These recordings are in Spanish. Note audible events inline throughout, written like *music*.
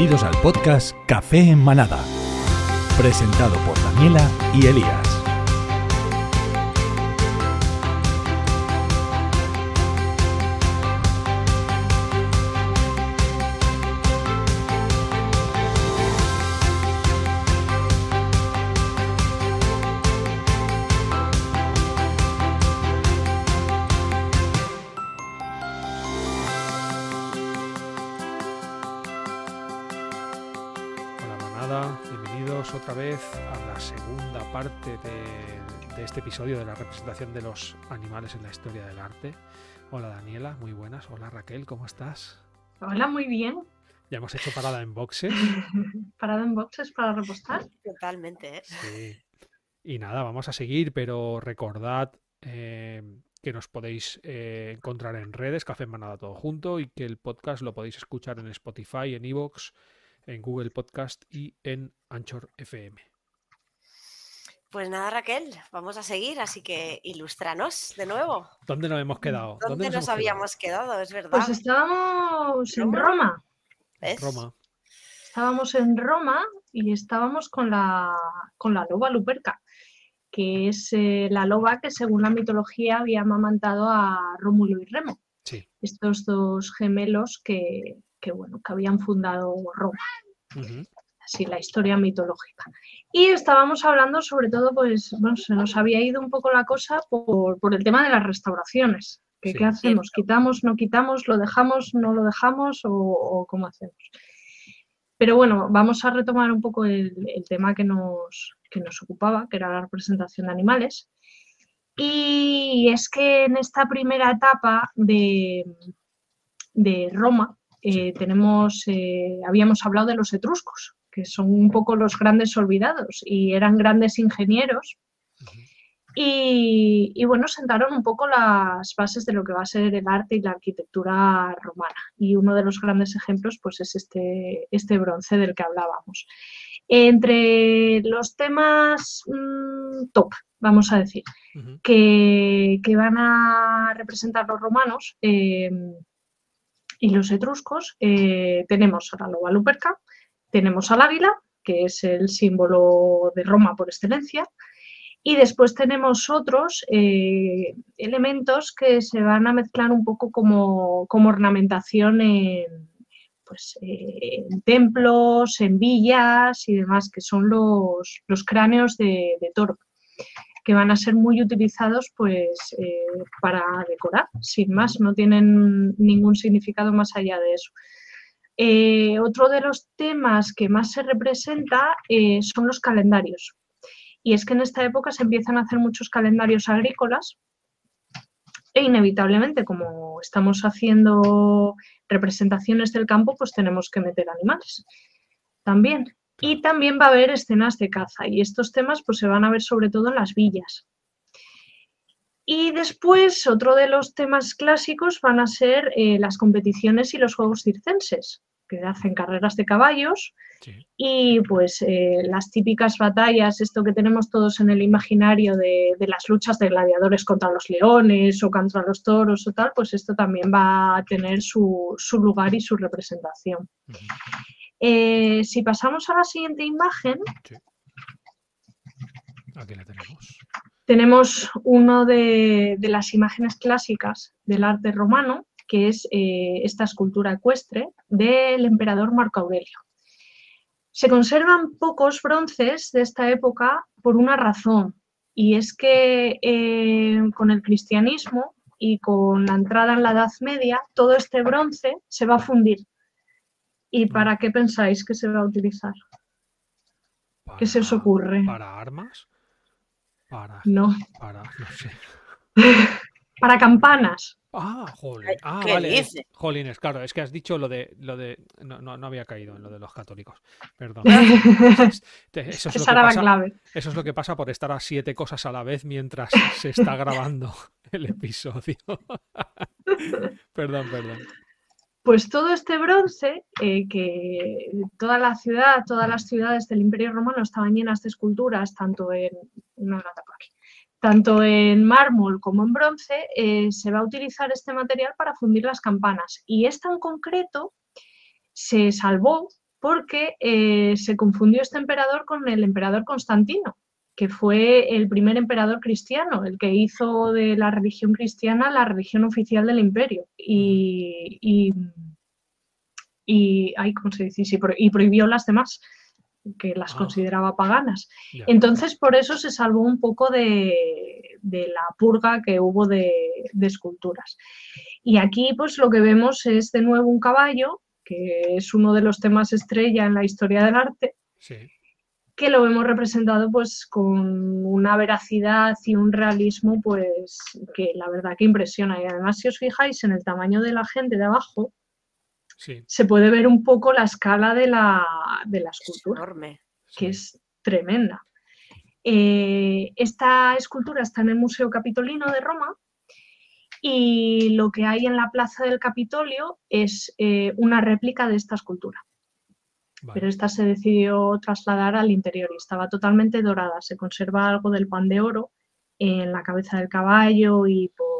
Bienvenidos al podcast Café en Manada, presentado por Daniela y Elías. Episodio de la representación de los animales en la historia del arte. Hola Daniela, muy buenas. Hola Raquel, ¿cómo estás? Hola, muy bien. Ya hemos hecho parada en boxes. *laughs* Parado en boxes para repostar. Totalmente, ¿eh? Sí. Y nada, vamos a seguir, pero recordad eh, que nos podéis eh, encontrar en redes, Café en Manada todo junto, y que el podcast lo podéis escuchar en Spotify, en Evox, en Google Podcast y en Anchor FM. Pues nada, Raquel, vamos a seguir, así que ilústranos de nuevo. ¿Dónde nos hemos quedado? ¿Dónde, nos nos hemos quedado? habíamos quedado? Es verdad. Pues estábamos en Roma. Roma. ¿Ves? Roma. Estábamos en Roma y estábamos con la, con la loba Luperca, que es eh, la loba que según la mitología había amamantado a Rómulo y Remo, Sí. estos dos gemelos que, que, bueno, que habían fundado Roma. Así la historia mitológica. Y estábamos hablando sobre todo, pues, bueno, se nos había ido un poco la cosa por, por el tema de las restauraciones. que Sí. ¿Qué hacemos? ¿Quitamos, no quitamos, lo dejamos, no lo dejamos o, o cómo hacemos? Pero bueno, vamos a retomar un poco el, el tema que nos, que nos ocupaba, que era la representación de animales. Y es que en esta primera etapa de, de Roma eh, tenemos, eh, habíamos hablado de los etruscos, que son un poco los grandes olvidados y eran grandes ingenieros. Y, y, bueno, sentaron un poco las bases de lo que va a ser el arte y la arquitectura romana. Y uno de los grandes ejemplos pues, es este, este bronce del que hablábamos. Entre los temas mmm, top, vamos a decir, que, que, van a representar los romanos eh, y los etruscos, eh, tenemos a la loba luperca, tenemos al águila, que es el símbolo de Roma por excelencia, y después tenemos otros eh, elementos que se van a mezclar un poco como, como ornamentación en, pues, eh, templos, en villas y demás, que son los, los cráneos de, de, toro, que van a ser muy utilizados pues, eh, para decorar, sin más, no tienen ningún significado más allá de eso. Eh, otro de los temas que más se representa eh, son los calendarios. Y es que en esta época se empiezan a hacer muchos calendarios agrícolas e inevitablemente, como estamos haciendo representaciones del campo, pues tenemos que meter animales también. Y también va a haber escenas de caza y estos temas pues se van a ver sobre todo en las villas. Y después otro de los temas clásicos van a ser eh, las competiciones y los juegos circenses, que hacen carreras de caballos Sí. y pues eh, las típicas batallas, esto que tenemos todos en el imaginario de, de, las luchas de gladiadores contra los leones o contra los toros o tal, pues esto también va a tener su, su lugar y su representación. Eh, si pasamos a la siguiente imagen, Sí. Aquí la tenemos. tenemos una de, de, las imágenes clásicas del arte romano, que es eh, esta escultura ecuestre del emperador Marco Aurelio. Se conservan pocos bronces de esta época por una razón, y es que eh, con el cristianismo y con la entrada en la Edad Media, todo este bronce se va a fundir. ¿Y para qué pensáis que se va a utilizar? Para, ¿Qué se os ocurre? ¿Para armas? Para, no. Para, no sé. *laughs* para campanas. Ah, jolín. Ah, ¿Qué vale. dice? Jolines, claro, es que has dicho lo de lo de. No, no, no había caído en lo de los católicos. Perdón. *laughs* Eso es, Esa era pasa, la clave. Eso es lo que pasa por estar a siete cosas a la vez mientras se está grabando *laughs* el episodio. *laughs* perdón, perdón. Pues todo este bronce, eh, que toda la ciudad, todas las ciudades del Imperio Romano estaban llenas de esculturas, tanto en, no aquí, tanto en mármol como en bronce, eh, se va a utilizar este material para fundir las campanas. Y esta en concreto se salvó porque eh, se confundió este emperador con el emperador Constantino, que fue el primer emperador cristiano, el que hizo de la religión cristiana la religión oficial del imperio. Y, y, y, ¿cómo se dice? y prohibió las demás que las Ah. consideraba paganas. Entonces, por eso se salvó un poco de, de la purga que hubo de, de esculturas. Y aquí, pues lo que vemos es de nuevo un caballo, que es uno de los temas estrella en la historia del arte, Sí. que lo vemos representado pues con una veracidad y un realismo pues que la verdad que impresiona. Y además, si os fijáis en el tamaño de la gente de abajo, Sí. se puede ver un poco la escala de la, de la Es escultura enorme. que sí. es tremenda. Eh, esta escultura está en el Museo Capitolino de Roma y lo que hay en la plaza del Capitolio es eh, una réplica de esta escultura, Vale. pero esta se decidió trasladar al interior y estaba totalmente dorada. Se conserva algo del pan de oro en la cabeza del caballo y por,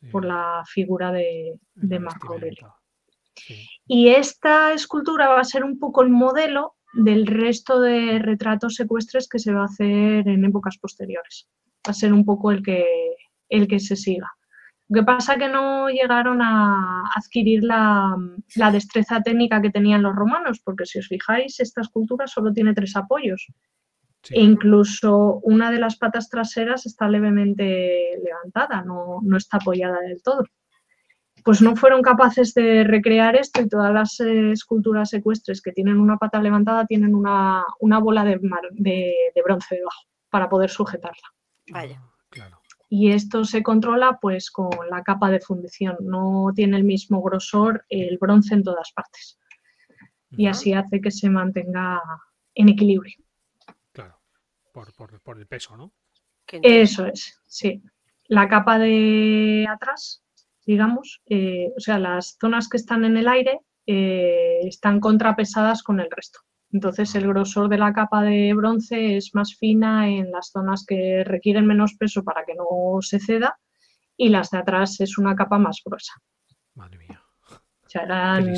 Sí, por la figura de, de Marco Aurelio. Sí. Y esta escultura va a ser un poco el modelo del resto de retratos ecuestres que se va a hacer en épocas posteriores. Va a ser un poco el que, el que se siga. Lo que pasa que no llegaron a adquirir la, la destreza técnica que tenían los romanos, porque si os fijáis, esta escultura solo tiene tres apoyos. Sí. E incluso una de las patas traseras está levemente levantada, no, no está apoyada del todo. Pues no fueron capaces de recrear esto y todas las eh, esculturas ecuestres que tienen una pata levantada tienen una, una bola de, mar- de- de bronce debajo para poder sujetarla. Vaya. Claro. Y esto se controla pues con la capa de fundición, no tiene el mismo grosor el bronce en todas partes y así hace que se mantenga en equilibrio. Claro. Por, por- por el peso, ¿no? Eso es, sí. La capa de atrás, digamos, eh, o sea, las zonas que están en el aire eh, están contrapesadas con el resto. Entonces, el grosor de la capa de bronce es más fina en las zonas que requieren menos peso para que no se ceda y las de atrás es una capa más gruesa. Madre mía. O sea, eran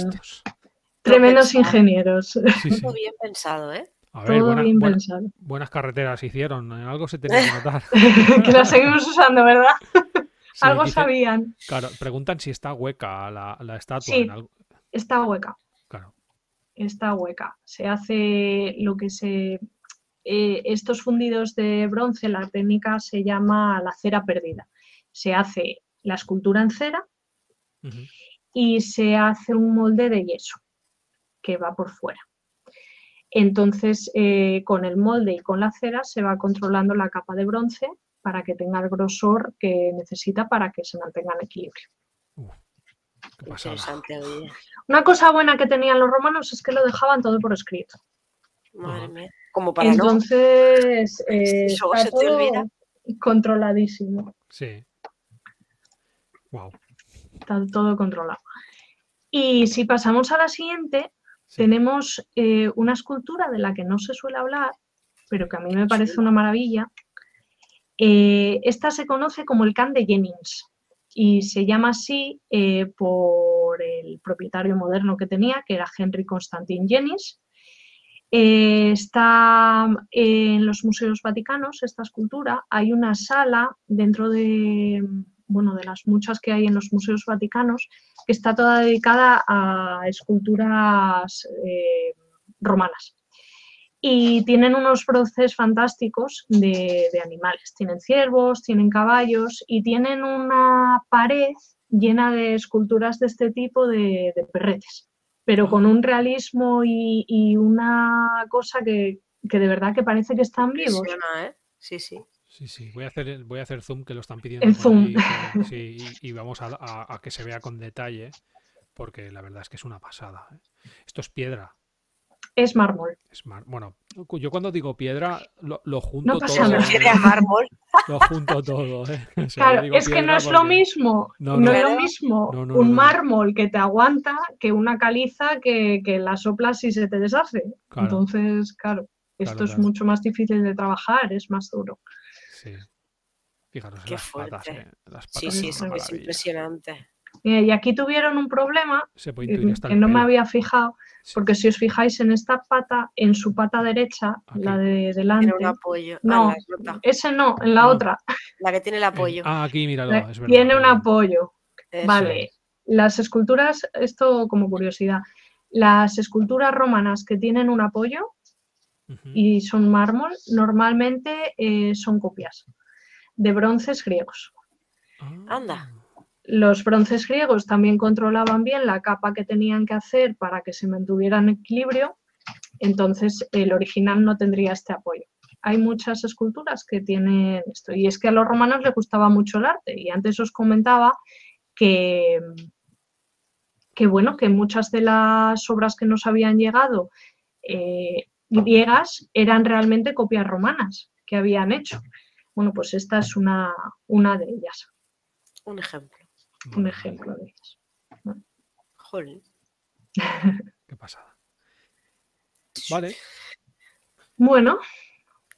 tremendos ingenieros. Sí, *laughs* sí. Todo bien pensado, ¿eh? A ver, Todo buena- bien buena- pensado. buenas carreteras hicieron. Algo se tenía que notar. *laughs* que las seguimos usando, ¿verdad? *laughs* Algo dice- sabían. Claro, preguntan si está hueca la, la estatua. Sí. en algo- Está hueca. Claro. está hueca. Se hace lo que se... eh, estos fundidos de bronce, la técnica se llama la cera perdida. Se hace la escultura en cera y se hace un molde de yeso que va por fuera. Entonces, eh, con el molde y con la cera se va controlando la capa de bronce para que tenga el grosor que necesita para que se mantenga en equilibrio. Qué pasada. Interesante, oye. Una cosa buena que tenían los romanos es que lo dejaban todo por escrito. Madre mía. Como para no. Entonces, *laughs* eh, Eso está se te olvida. todo controladísimo, Sí. Wow. está todo controlado. Y si pasamos a la siguiente, Sí. tenemos eh, una escultura de la que no se suele hablar, pero que a mí me parece una maravilla. Eh, esta se conoce como el Can de Jennings y se llama así eh, por el propietario moderno que tenía, que era Henry Constantin Jennings. Eh, está en los museos vaticanos esta escultura. Hay una sala dentro de, bueno, de las muchas que hay en los museos vaticanos que está toda dedicada a esculturas romanas. Y tienen unos broces fantásticos de, de animales. Tienen ciervos, tienen caballos y tienen una pared llena de esculturas de este tipo de, de perretes, pero con un realismo y, y una cosa que, que de verdad que parece que están vivos. ¿eh? Sí, sí. Sí, sí. Voy a hacer, el- voy a hacer zoom que lo están pidiendo. El zoom. ahí, que- sí, y, y vamos a, a- a que se vea con detalle, porque la verdad es que es una pasada. ¿eh? Esto es piedra. Es mármol. Es mar- Bueno, yo cuando digo piedra lo, lo junto No pasa todo. nada. ¿eh? Mármol. Lo junto todo. ¿eh? O sea, yo Claro, es que no es lo mismo, No, no, no. es lo mismo No, no, un no, no. mármol que te aguanta que una caliza que, que la soplas y se te deshace. Claro. Entonces, claro, esto Claro, es claro. mucho más difícil de trabajar, es más duro. Sí. Fijaros en Qué las patas. fuerte. ¿eh? Las Sí, patas sí, son es, impresionante. Eh, y aquí tuvieron un problema Se puede intuir eh, hasta que no me había fijado, Sí. porque si os fijáis en esta pata, en su pata derecha, Aquí. la de Tiene delante, un apoyo. Ah, No. ese no, en la No. otra, La que tiene el apoyo. Ah, aquí, míralo. eh, es verdad, tiene un apoyo. Eso Vale, las esculturas, esto como curiosidad, las esculturas romanas que tienen un apoyo y son mármol, normalmente eh, son copias de bronces griegos. Ah. Anda. Los bronces griegos también controlaban bien la capa que tenían que hacer para que se mantuviera en equilibrio, entonces el original no tendría este apoyo. Hay muchas esculturas que tienen esto, y es que a los romanos les gustaba mucho el arte, y antes os comentaba que, que bueno, que muchas de las obras que nos habían llegado eh, griegas eran realmente copias romanas que habían hecho. Bueno, pues esta es una, una de ellas Un ejemplo. Un ejemplo de ellas. Jolín. *laughs* Qué pasada. Vale, Bueno,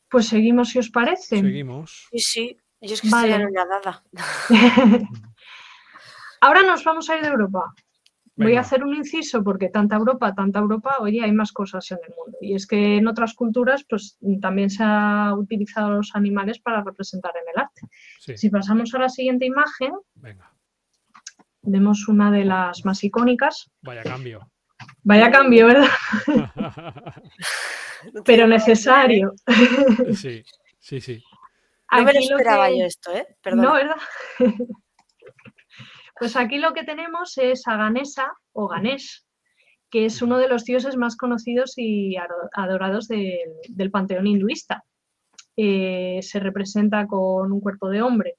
pues seguimos si os parece. seguimos. Sí, sí. Yo es que Vale. estoy anonadada. *laughs* Ahora nos vamos a ir de Europa. Voy a hacer un inciso porque tanta Europa, tanta Europa, oye, hay más cosas en el mundo. Y es que en otras culturas, pues también se ha utilizado los animales para representar en el arte. Sí, Si pasamos a la siguiente imagen, venga. Vemos una de las más icónicas. Vaya cambio. Vaya cambio, ¿verdad? *laughs* Pero necesario. sí, sí, sí. No me lo Aquí lo esperaba que- yo esto, ¿eh? Perdón. No, ¿verdad? *laughs* pues aquí lo que tenemos es a Ganesa o Ganesh, que es uno de los dioses más conocidos y ado- adorados del, del panteón hinduista. Eh, se representa con un cuerpo de hombre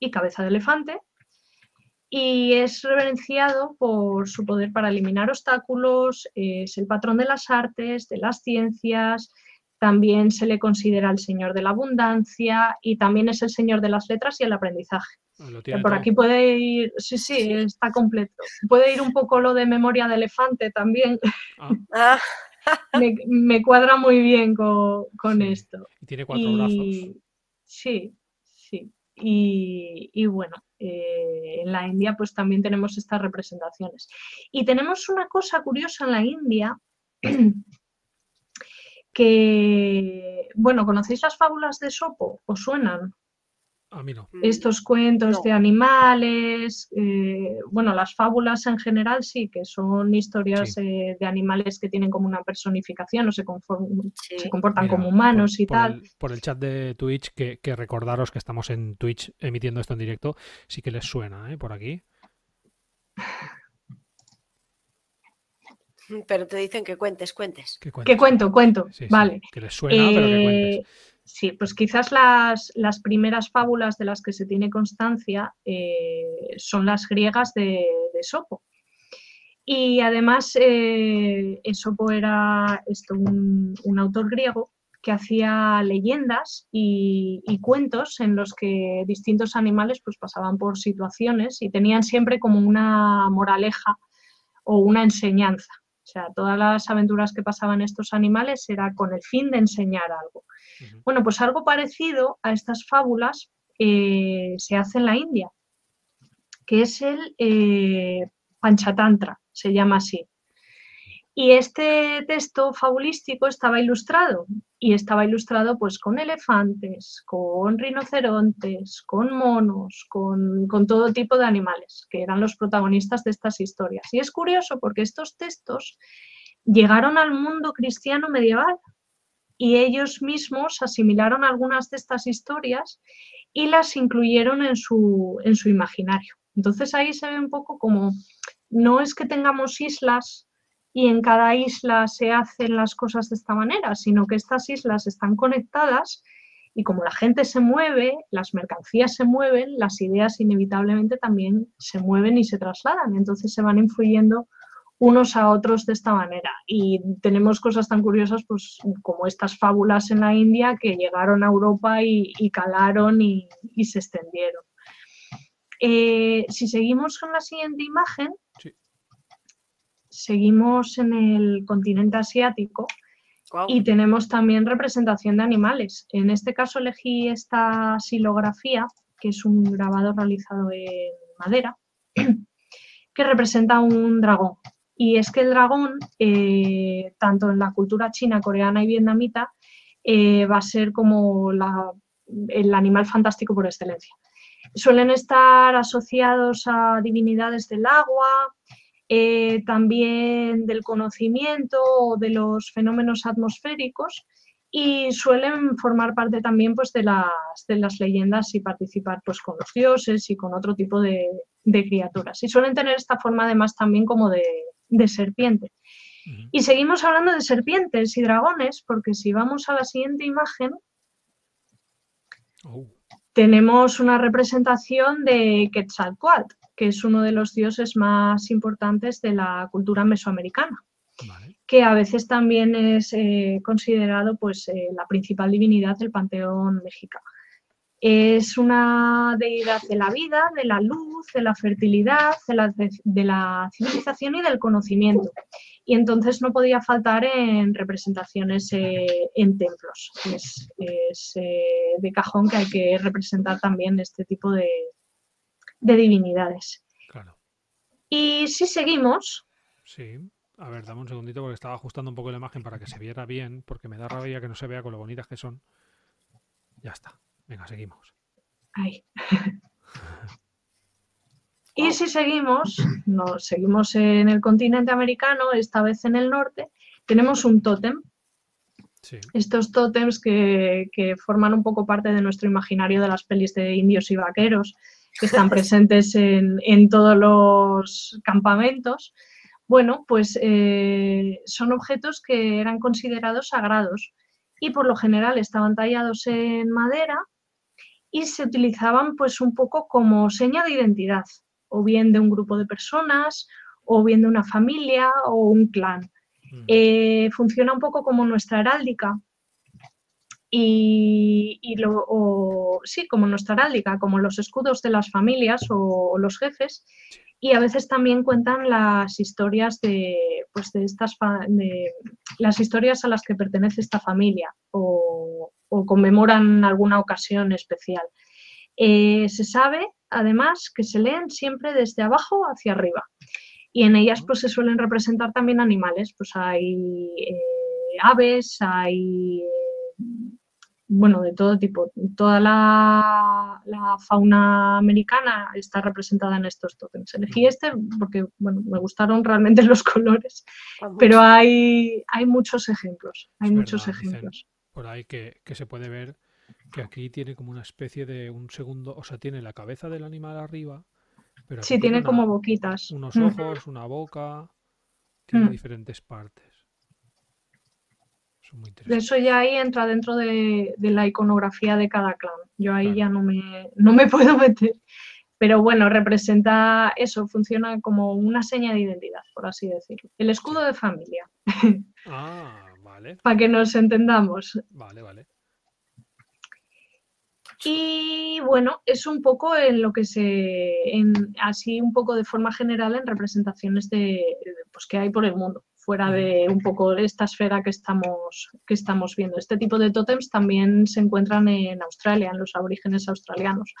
y cabeza de elefante y es reverenciado por su poder para eliminar obstáculos, es el patrón de las artes, de las ciencias, también se le considera el señor de la abundancia y también es el señor de las letras y el aprendizaje. Lo tiene por todo. aquí puede ir, sí, sí, está completo. Puede ir un poco lo de memoria de elefante también. Ah, *laughs* me, me cuadra muy bien con, con Sí. esto. Y tiene cuatro brazos. Sí, sí. Y, y bueno, eh, en la India pues también tenemos estas representaciones. Y tenemos una cosa curiosa en la India *clears throat* que, bueno, ¿conocéis las fábulas de Sopo? ¿Os suenan? A mí no. Estos cuentos no. de animales, eh, bueno, las fábulas en general sí, que son historias Sí. eh, de animales que tienen como una personificación o se, conform- sí. se comportan Mira, como humanos por, y por tal. El, por el chat de Twitch, que, que recordaros que estamos en Twitch emitiendo esto en directo, sí que les suena, ¿eh? Por aquí. Pero te dicen que cuentes, cuentes. Que ¿Qué cuento? Cuento. Sí, sí, vale. Que les suena, pero que cuentes. Eh, Sí, pues quizás las, las primeras fábulas de las que se tiene constancia eh, son las griegas de, de Esopo. Y además, eh, Esopo era esto, un, un autor griego que hacía leyendas y, y cuentos en los que distintos animales pues, pasaban por situaciones y tenían siempre como una moraleja o una enseñanza. O sea, todas las aventuras que pasaban estos animales era con el fin de enseñar algo. Bueno, pues algo parecido a estas fábulas eh, se hace en la India, que es el eh, Panchatantra, se llama así. Y este texto fabulístico estaba ilustrado y estaba ilustrado pues con elefantes, con rinocerontes, con monos, con, todo tipo de animales, que eran los protagonistas de estas historias. Y es curioso porque estos textos llegaron al mundo cristiano medieval y ellos mismos asimilaron algunas de estas historias y las incluyeron en su, en su imaginario. Entonces ahí se ve un poco como, no es que tengamos islas y en cada isla se hacen las cosas de esta manera, sino que estas islas están conectadas y como la gente se mueve, las mercancías se mueven, las ideas inevitablemente también se mueven y se trasladan. Entonces se van influyendo unos a otros de esta manera. Y tenemos cosas tan curiosas pues, como estas fábulas en la India que llegaron a Europa y, calaron y, se extendieron. Eh, si seguimos con la siguiente imagen. Seguimos en el continente asiático y tenemos también representación de animales. En este caso elegí esta silografía, que es un grabado realizado en madera que representa un dragón. Y es que el dragón, eh, tanto en la cultura china, coreana y vietnamita, eh, va a ser como el animal fantástico por excelencia. Suelen estar asociados a divinidades del agua, eh, también del conocimiento o de los fenómenos atmosféricos y suelen formar parte también pues, de, las, de las leyendas y participar pues, con los dioses y con otro tipo de, criaturas. Y suelen tener esta forma además también como de, serpiente. Y seguimos hablando de serpientes y dragones porque si vamos a la siguiente imagen, oh. Tenemos una representación de Quetzalcoatl que es uno de los dioses más importantes de la cultura mesoamericana, que a veces también es eh, considerado pues, eh, la principal divinidad del panteón mexicano. Es una deidad de la vida, de la luz, de la fertilidad, de la, civilización y del conocimiento. Y entonces no podía faltar en representaciones eh, en templos. Es, de cajón que hay que representar también este tipo de, de divinidades. Claro. Y si seguimos. Sí. A ver, dame un segundito porque estaba ajustando un poco la imagen para que se viera bien, porque me da rabia que no se vea con lo bonitas que son. Ya está. Venga, seguimos. Ahí. *laughs* y si seguimos, no, seguimos en el continente americano, esta vez en el norte, tenemos un tótem. Sí. Estos tótems que, que, forman un poco parte de nuestro imaginario de las pelis de indios y vaqueros, que están *laughs* presentes en, todos los campamentos. Bueno, pues eh, son objetos que eran considerados sagrados y por lo general estaban tallados en madera y se utilizaban pues un poco como seña de identidad, o bien de un grupo de personas, o bien de una familia o un clan. Mm. Eh, funciona un poco como nuestra heráldica, y, lo, sí, como nuestra heráldica, como los escudos de las familias o, los jefes, y a veces también cuentan las historias de, pues de estas de, las historias a las que pertenece esta familia o, conmemoran alguna ocasión especial. Eh, se sabe además que se leen siempre desde abajo hacia arriba y en ellas pues se suelen representar también animales, pues hay eh, aves, hay bueno, de todo tipo. Toda la, fauna americana está representada en estos tokens. Elegí este porque, bueno, me gustaron realmente *laughs* los colores, pero hay, hay muchos ejemplos, hay muchos ejemplos. Por ahí que, se puede ver que aquí tiene como una especie de un segundo, o sea, tiene la cabeza del animal arriba, pero sí, tiene, como boquitas. Unos ojos, una boca, tiene diferentes partes. Eso ya ahí entra dentro de, la iconografía de cada clan. Yo ahí ya no me, no me *laughs* puedo meter. Pero bueno, representa eso, funciona como una seña de identidad, por así decirlo. El escudo de familia. *laughs* Ah, vale. Para que nos entendamos. Vale, vale. Y bueno, es un poco en lo que se, así un poco de forma general en representaciones de, pues, que hay por el mundo fuera de un poco esta esfera que estamos, que estamos viendo. Este tipo de tótems también se encuentran en Australia, en los aborígenes australianos.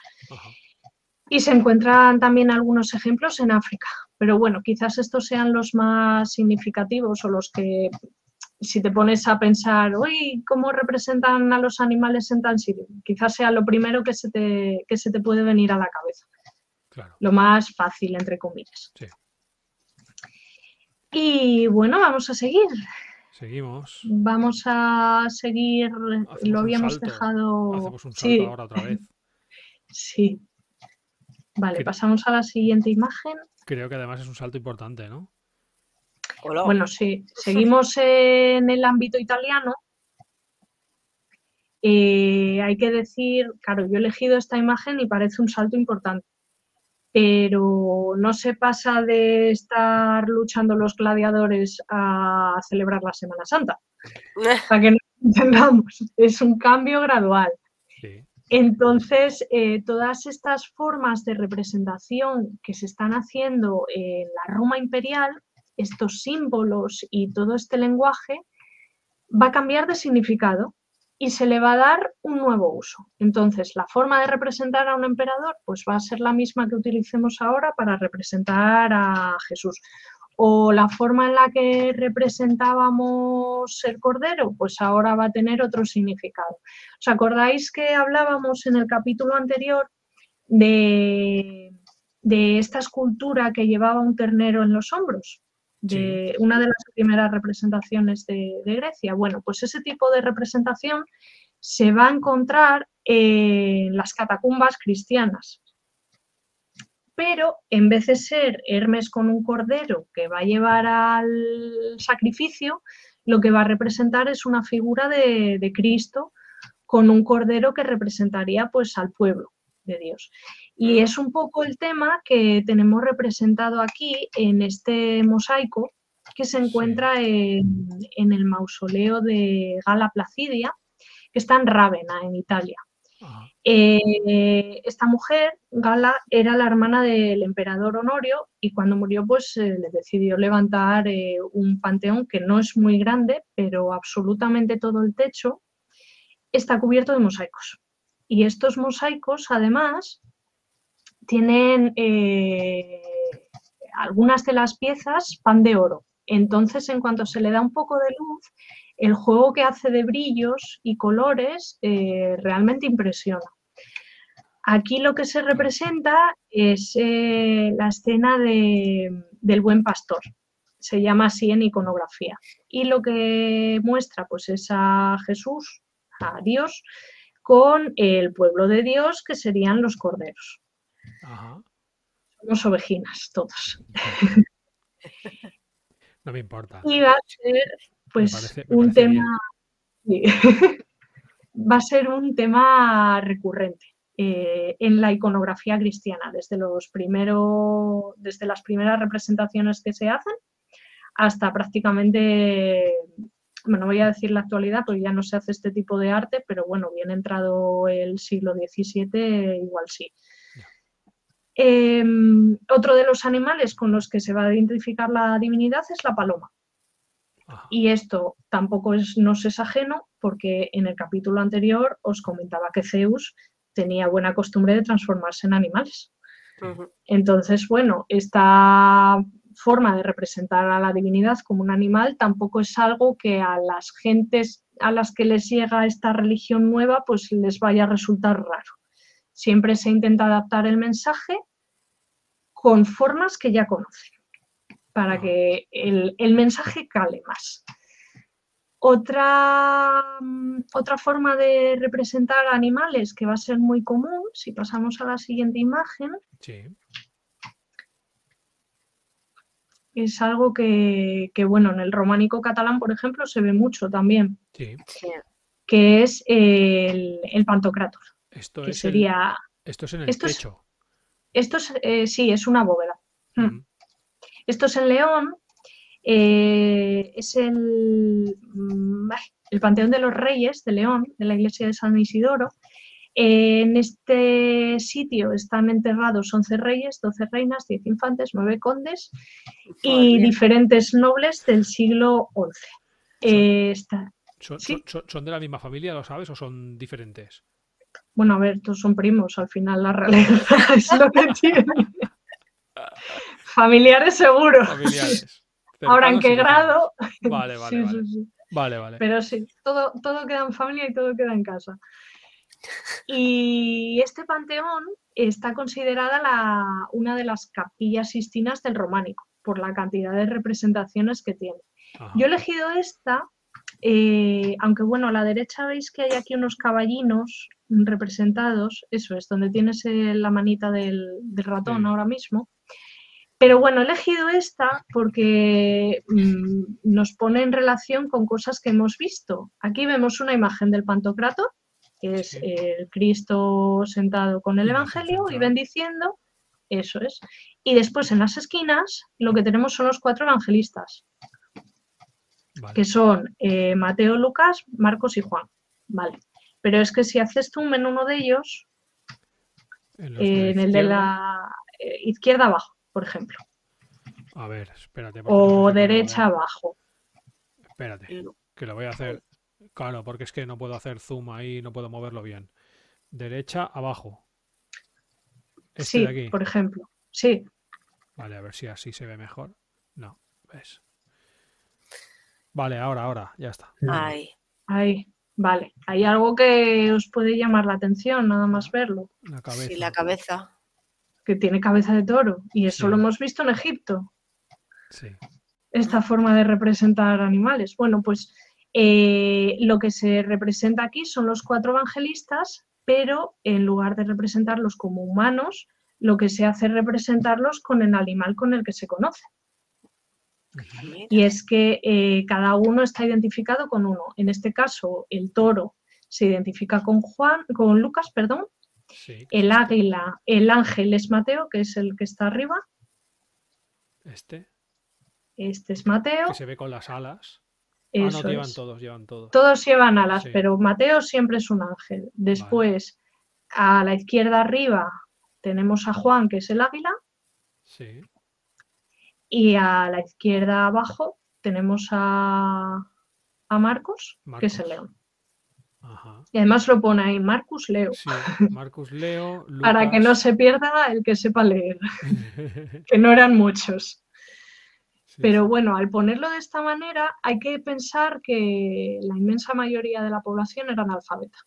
Y se encuentran también algunos ejemplos en África. Pero bueno, quizás estos sean los más significativos o los que, si te pones a pensar, uy, ¿cómo representan a los animales en sitio? Quizás sea lo primero que se te, que se te puede venir a la cabeza. Lo más fácil, entre comillas. Sí. Y bueno, vamos a seguir. Seguimos. Vamos a seguir. lo habíamos dejado. Hacemos un salto ahora otra vez. *laughs* sí. Vale, pasamos a la siguiente imagen. Creo que además es un salto importante, ¿no? Bueno, sí. Seguimos en el ámbito italiano. Eh, hay que decir, claro, yo he elegido esta imagen y parece un salto importante pero no se pasa de estar luchando los gladiadores a celebrar la Semana Santa. *laughs* Para que no entendamos, es un cambio gradual. Entonces, eh, todas estas formas de representación que se están haciendo en la Roma imperial, estos símbolos y todo este lenguaje, va a cambiar de significado y se le va a dar un nuevo uso. Entonces, la forma de representar a un emperador pues va a ser la misma que utilicemos ahora para representar a Jesús. O la forma en la que representábamos el cordero, pues ahora va a tener otro significado. ¿Os acordáis que hablábamos en el capítulo anterior de, de esta escultura que llevaba un ternero en los hombros? De una de las primeras representaciones de, Grecia. Bueno, pues ese tipo de representación se va a encontrar en las catacumbas cristianas. Pero en vez de ser Hermes con un cordero que va a llevar al sacrificio, lo que va a representar es una figura de, de Cristo con un cordero que representaría pues al pueblo de Dios. Y es un poco el tema que tenemos representado aquí en este mosaico que se encuentra en, el mausoleo de Gala Placidia, que está en Rávena, en Italia. Eh, esta mujer, Gala, era la hermana del emperador Honorio y cuando murió pues eh, le decidió levantar eh, un panteón que no es muy grande, pero absolutamente todo el techo está cubierto de mosaicos. Y estos mosaicos, además, tienen eh, algunas de las piezas pan de oro. Entonces, en cuanto se le da un poco de luz, el juego que hace de brillos y colores eh, realmente impresiona. Aquí lo que se representa es eh, la escena del buen pastor. Se llama así en iconografía. Y lo que muestra pues, es a Jesús, a Dios, con el pueblo de Dios, que serían los corderos. Somos ovejinas, todos. *laughs* No me importa. Y va a ser, pues, un tema. *laughs* va a ser un tema recurrente. Eh, en la iconografía cristiana, desde, los primero, desde las primeras representaciones que se hacen hasta prácticamente bueno, voy a decir la actualidad, porque ya no se hace este tipo de arte, pero bueno, bien entrado el siglo XVII, igual sí. Em, otro de los animales con los que se va a identificar la divinidad es la paloma. Y esto tampoco es, nos es ajeno porque en el capítulo anterior os comentaba que Zeus tenía buena costumbre de transformarse en animales. Entonces, bueno, esta forma de representar a la divinidad como un animal tampoco es algo que a las gentes a las que les llega esta religión nueva pues les vaya a resultar raro. Siempre se intenta adaptar el mensaje con formas que ya conocen, para que el, mensaje cale más. Otra, otra, forma de representar animales que va a ser muy común, si pasamos a la siguiente imagen, es algo que, bueno, en el románico catalán, por ejemplo, se ve mucho también, que es el, el pantocrátor. Esto es sería... esto es en el techo. esto es, eh, sí, es una bóveda. Mm. Esto es en León, eh, es el, mm, el Panteón de los Reyes de León, de la iglesia de San Isidoro, en este sitio están enterrados 11 reyes, 12 reinas, 10 infantes, 9 condes y diferentes nobles del siglo XI. Eh, ¿Son, de la misma familia, lo sabes, o son diferentes? Bueno, a ver, todos son primos, al final la realidad *laughs* es lo que tienen. Familiares seguro. Familiares. *laughs* Ahora, ¿en qué grado? Vale, vale, vale. vale, vale. Pero sí, todo, todo queda en familia y todo queda en casa. Y este panteón está considerada una de las capillas sistinas del románico, por la cantidad de representaciones que tiene. Yo he elegido esta, eh, aunque bueno, a la derecha veis que hay aquí unos caballinos representados, eso es, donde tienes la manita del, ratón ahora mismo. Pero bueno, he elegido esta porque mm, nos pone en relación con cosas que hemos visto. Aquí vemos una imagen del Pantocrator, que es el Cristo sentado con el Evangelio y bendiciendo, eso es. Y después en las esquinas lo que tenemos son los cuatro evangelistas, que son eh, Mateo, Lucas, Marcos y Juan. Vale. Pero es que si haces tú en uno de ellos, en, el de la eh, izquierda abajo, por ejemplo. A ver, espérate. O derecha abajo. Espérate, que lo voy a hacer Claro, porque es que no puedo hacer zoom ahí, no puedo moverlo bien. Derecha, abajo. Este sí, de aquí. por ejemplo. Sí, Vale, a ver si así se ve mejor. No, ves. Vale, ahora, ahora, ya está. Ay, ahí. Vale. Hay algo que os puede llamar la atención, nada más verlo. La cabeza. sí, la cabeza. Que tiene cabeza de toro. Y eso Sí. lo hemos visto en Egipto. Sí. esta forma de representar animales. Bueno, pues eh, lo que se representa aquí son los cuatro evangelistas, pero en lugar de representarlos como humanos, lo que se hace es representarlos con el animal con el que se conoce. Y es que eh, cada uno está identificado con uno. En este caso, el toro se identifica con Juan, con Lucas, perdón. Sí. El águila, el ángel es Mateo, que es el que está arriba. Este, Este es Mateo. que se ve con las alas. Ah, no, llevan es. todos, llevan todos. Todos llevan alas, Sí. pero Mateo siempre es un ángel. Después, a la izquierda arriba, tenemos a Juan, que es el águila, Sí. Y a la izquierda abajo tenemos a, a Marcos, que es el león. Ajá. Y además lo pone ahí, Marcus Leo, Sí, *laughs* Marcus Leo, para que no se pierda el que sepa leer, *laughs* que no eran muchos. Sí, Pero bueno, al ponerlo de esta manera, hay que pensar que la inmensa mayoría de la población era analfabeta.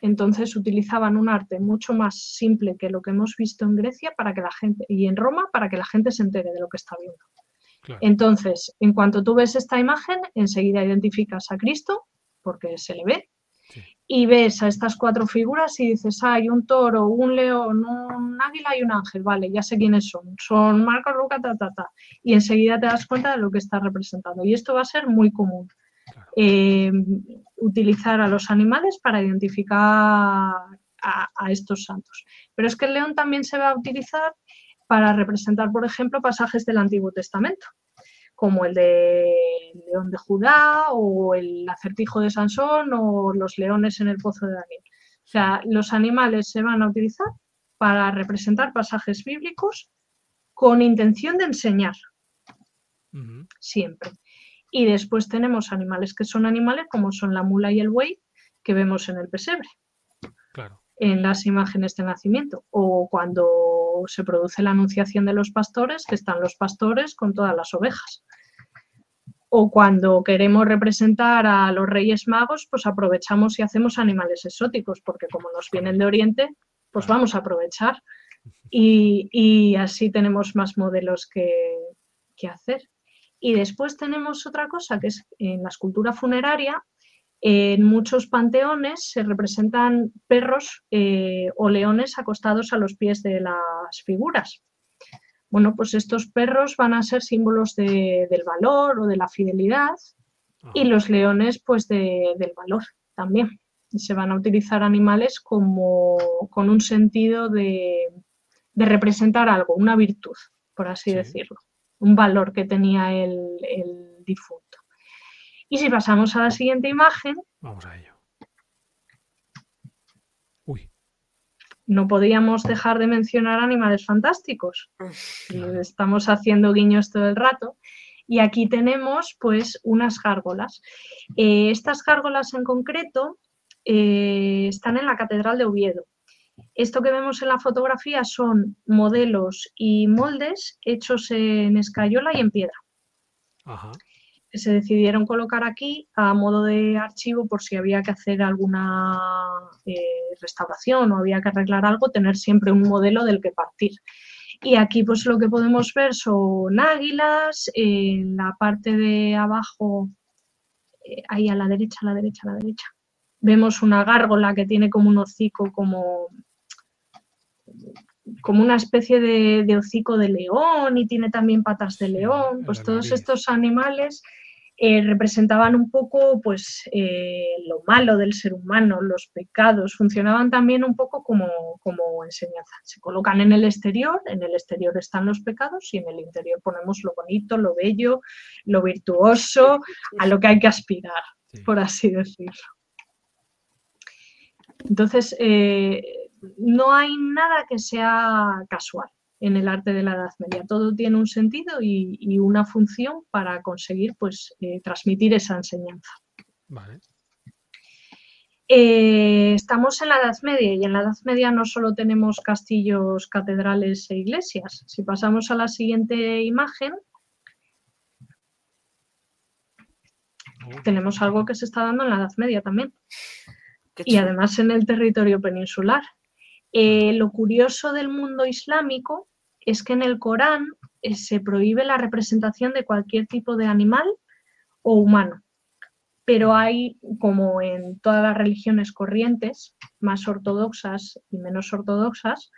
Entonces utilizaban un arte mucho más simple que lo que hemos visto en Grecia para que la gente, y en Roma para que la gente se entere de lo que está viendo. Claro. Entonces, en cuanto tú ves esta imagen, enseguida identificas a Cristo, porque se le ve, Sí. y ves a estas cuatro figuras y dices, "Ah, hay un toro, un león, un águila y un ángel, vale, ya sé quiénes son, son Marcos, Lucas, ta, ta, ta, y enseguida te das cuenta de lo que está representando. Y esto va a ser muy común, Claro. eh, utilizar a los animales para identificar a, a estos santos. Pero es que el león también se va a utilizar para representar, por ejemplo, pasajes del Antiguo Testamento, como el de León de Judá o el acertijo de Sansón o los leones en el pozo de Daniel. O sea, los animales se van a utilizar para representar pasajes bíblicos con intención de enseñar siempre. Y después tenemos animales que son animales como son la mula y el buey que vemos en el pesebre, Claro. en las imágenes de nacimiento, o cuando se produce la anunciación de los pastores, que están los pastores con todas las ovejas. O cuando queremos representar a los reyes magos, pues aprovechamos y hacemos animales exóticos, porque como nos vienen de Oriente, pues vamos a aprovechar. Y, y así tenemos más modelos que, que hacer. Y después tenemos otra cosa, que es en la escultura funeraria, en muchos panteones se representan perros eh, o leones acostados a los pies de las figuras. Bueno, pues estos perros van a ser símbolos de- del valor o de la fidelidad y Ajá. los leones pues de- del valor también. Y se van a utilizar animales como con un sentido de, de representar algo, una virtud, por así Sí. decirlo, un valor que tenía el, el difunto. Y si pasamos a la siguiente imagen, Vamos a ello. Uy, no podíamos dejar de mencionar animales fantásticos. Claro. Estamos haciendo guiños todo el rato. Y aquí tenemos pues unas gárgolas. Eh, estas gárgolas en concreto eh, están en la Catedral de Oviedo. Esto que vemos en la fotografía son modelos y moldes hechos en escayola y en piedra. ajá. se decidieron colocar aquí a modo de archivo por si había que hacer alguna eh, restauración o había que arreglar algo, tener siempre un modelo del que partir. Y aquí pues lo que podemos ver son águilas, en la parte de abajo, eh, ahí a la derecha, a la derecha, a la derecha, vemos una gárgola que tiene como un hocico como como una especie de, de hocico de león y tiene también patas de león, pues todos estos animales eh, representaban un poco pues eh, lo malo del ser humano, los pecados, funcionaban también un poco como, como enseñanza. Se colocan en el exterior, en el exterior están los pecados y en el interior ponemos lo bonito, lo bello, lo virtuoso, a lo que hay que aspirar, por así decirlo. Entonces, eh, no hay nada que sea casual en el arte de la Edad Media. Todo tiene un sentido y, y una función para conseguir pues, eh, transmitir esa enseñanza. Vale. Eh, estamos en la Edad Media y en la Edad Media no solo tenemos castillos, catedrales e iglesias. Si pasamos a la siguiente imagen, tenemos algo que se está dando en la Edad Media también. Y además en el territorio peninsular. Eh, lo curioso del mundo islámico es que en el Corán eh, se prohíbe la representación de cualquier tipo de animal o humano pero hay, como en todas las religiones corrientes, más ortodoxas y menos ortodoxas,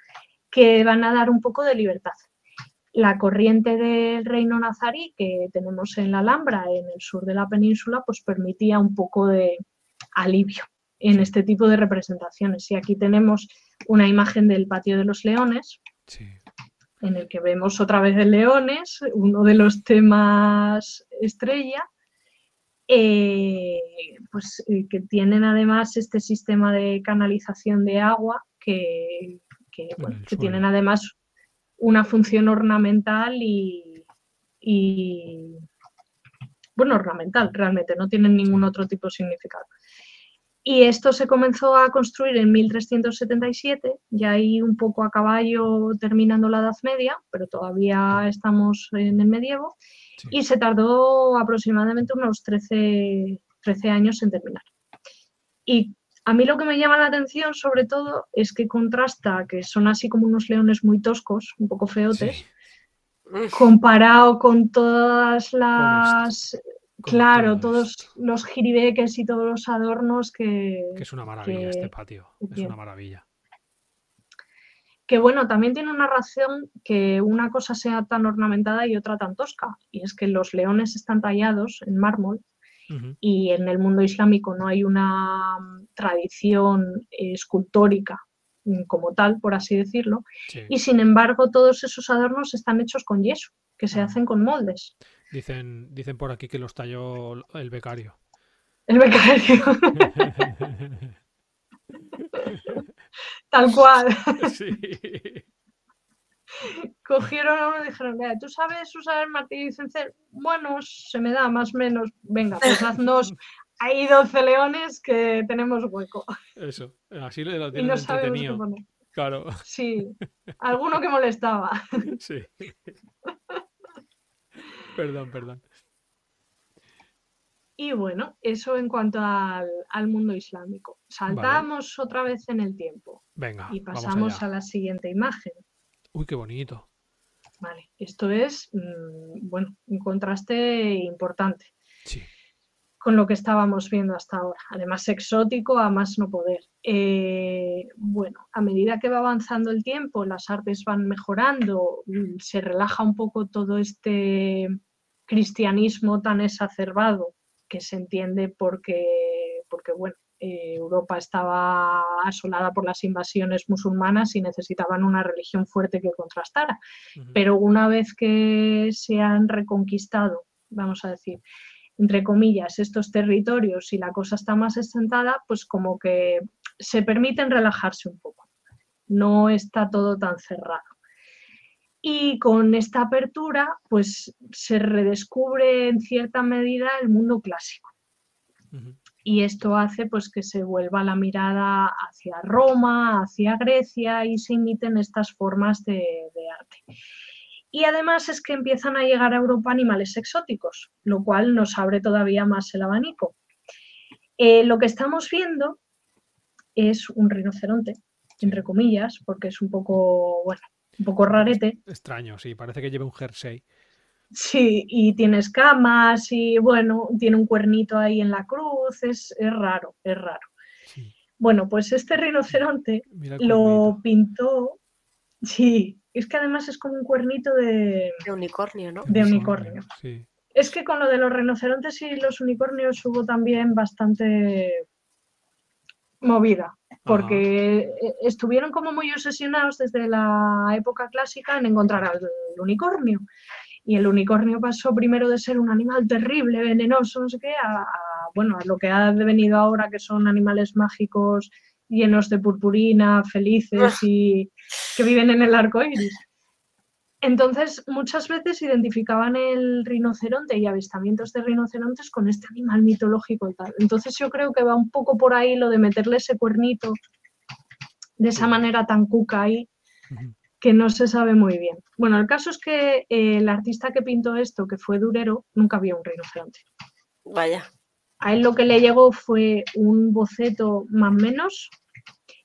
que van a dar un poco de libertad. La corriente del reino nazarí que tenemos en la Alhambra, en el sur de la península, pues permitía un poco de alivio en este tipo de representaciones. Y aquí tenemos una imagen del patio de los leones, en el que vemos otra vez el leones, uno de los temas estrella, eh, pues, eh, que tienen además este sistema de canalización de agua que, tienen además una función ornamental y, bueno, ornamental realmente, no tienen ningún otro tipo de significado. Y esto se comenzó a construir en 1377, ya ahí un poco a caballo terminando la Edad Media, pero todavía estamos en el medievo y se tardó aproximadamente unos 13, 13 años en terminar. Y a mí lo que me llama la atención sobre todo es que contrasta que son así como unos leones muy toscos, un poco feotes, comparado con todas las... claro, todos los jiribeques y todos los adornos que... Que es una maravilla este patio, es una maravilla que bueno, también tiene una razón que una cosa sea tan ornamentada y otra tan tosca, y es que los leones están tallados en mármol y en el mundo islámico no hay una mm, tradición escultórica mm, como tal, por así decirlo, y sin embargo todos esos adornos están hechos con yeso, que se ah. hacen con moldes. Dicen, dicen por aquí que los talló el becario. El becario. Tal cual. *laughs* Sí. Cogieron a uno y dijeron, ¿tú sabes usar el martillo y? Bueno, se me da más o menos. Venga, pues haznos hay 12 leones que tenemos hueco. Eso, así lo tienen entretenido. Claro. Sí, alguno que molestaba. Sí. *laughs* *laughs* Perdón, perdón. Y bueno, eso en cuanto al, mundo islámico. Saltamos otra vez en el tiempo. Venga. Y pasamos a la siguiente imagen. Uy, qué bonito. Vale, esto es, mm, bueno, un contraste importante. Sí. Con lo que estábamos viendo hasta ahora. Además, exótico a más no poder. Eh, bueno, a medida que va avanzando el tiempo, las artes van mejorando, mm, se relaja un poco todo este cristianismo tan exacerbado que se entiende porque, porque bueno, eh, Europa estaba asolada por las invasiones musulmanas y necesitaban una religión fuerte que contrastara. Pero una vez que se han reconquistado, vamos a decir, entre comillas, estos territorios y la cosa está más extentada, pues como que se permiten relajarse un poco. No está todo tan cerrado. Y con esta apertura, pues se redescubre en cierta medida el mundo clásico. Y esto hace pues que se vuelva la mirada hacia Roma, hacia Grecia y se imiten estas formas de, arte. Y además es que empiezan a llegar a Europa animales exóticos, lo cual nos abre todavía más el abanico. Eh, lo que estamos viendo es un rinoceronte, entre comillas, porque es un poco, bueno, un poco rarete. Extraño, sí, parece que lleva un jersey. Sí, y tiene escamas y bueno, tiene un cuernito ahí en la cruz, es, raro, es raro. Bueno, pues este rinoceronte lo pintó, sí, es que además es como un cuernito de... De unicornio, ¿no? De unicornio. Sí. Es que con lo de los rinocerontes y los unicornios hubo también bastante movida, porque estuvieron como muy obsesionados desde la época clásica en encontrar al unicornio. Y el unicornio pasó primero de ser un animal terrible, venenoso, no sé qué, a, bueno, a lo que ha devenido ahora, que son animales mágicos llenos de purpurina, felices y *laughs* que viven en el arco iris. Entonces, muchas veces identificaban el rinoceronte y avistamientos de rinocerontes con este animal mitológico y tal. Entonces, yo creo que va un poco por ahí lo de meterle ese cuernito de esa manera tan cuca ahí, que no se sabe muy bien. Bueno, el caso es que eh, el artista que pintó esto, que fue Durero, nunca vio un rinoceronte. Vaya. A él lo que le llegó fue un boceto más o menos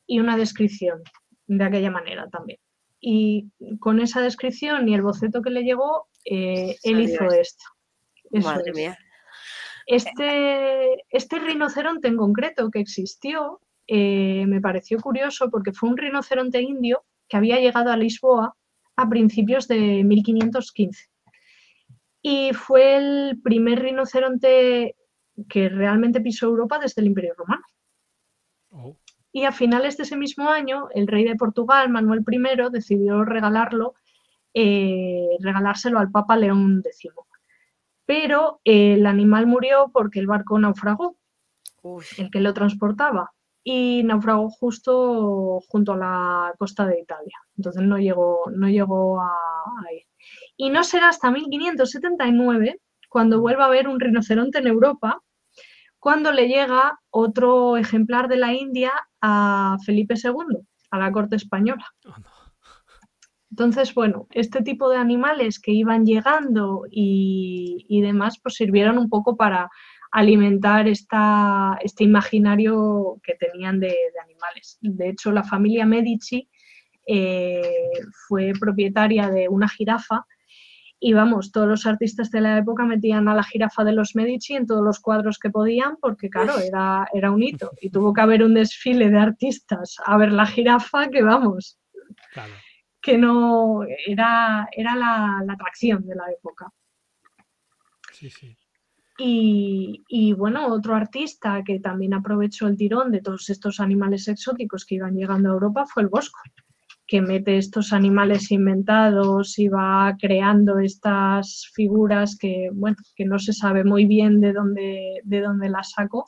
y una descripción de aquella manera también y con esa descripción y el boceto que le llegó, eh, él hizo esto. Madre mía. Este, este rinoceronte en concreto que existió eh, me pareció curioso porque fue un rinoceronte indio que había llegado a Lisboa a principios de 1515. Y fue el primer rinoceronte que realmente pisó Europa desde el Imperio Romano. Oh y a finales de ese mismo año el rey de Portugal, Manuel I, decidió regalarlo, eh, regalárselo al Papa León X. Pero el animal murió porque el barco naufragó, el que lo transportaba, y naufragó justo junto a la costa de Italia. Entonces no llegó, no llegó a, a ir. Y no será hasta 1579 cuando vuelva a haber un rinoceronte en Europa cuando le llega otro ejemplar de la India a Felipe II, a la corte española. Entonces, bueno, este tipo de animales que iban llegando y, demás, pues sirvieron un poco para alimentar esta, este imaginario que tenían de, animales. De hecho, la familia Medici eh, fue propietaria de una jirafa y vamos, todos los artistas de la época metían a la jirafa de los Medici en todos los cuadros que podían, porque claro, era, era un hito. Y tuvo que haber un desfile de artistas a ver la jirafa que vamos, que no era, era la, atracción de la época. Sí, sí. Y, y, bueno, otro artista que también aprovechó el tirón de todos estos animales exóticos que iban llegando a Europa fue el Bosco que mete estos animales inventados y va creando estas figuras que, bueno, que no se sabe muy bien de dónde, de dónde las sacó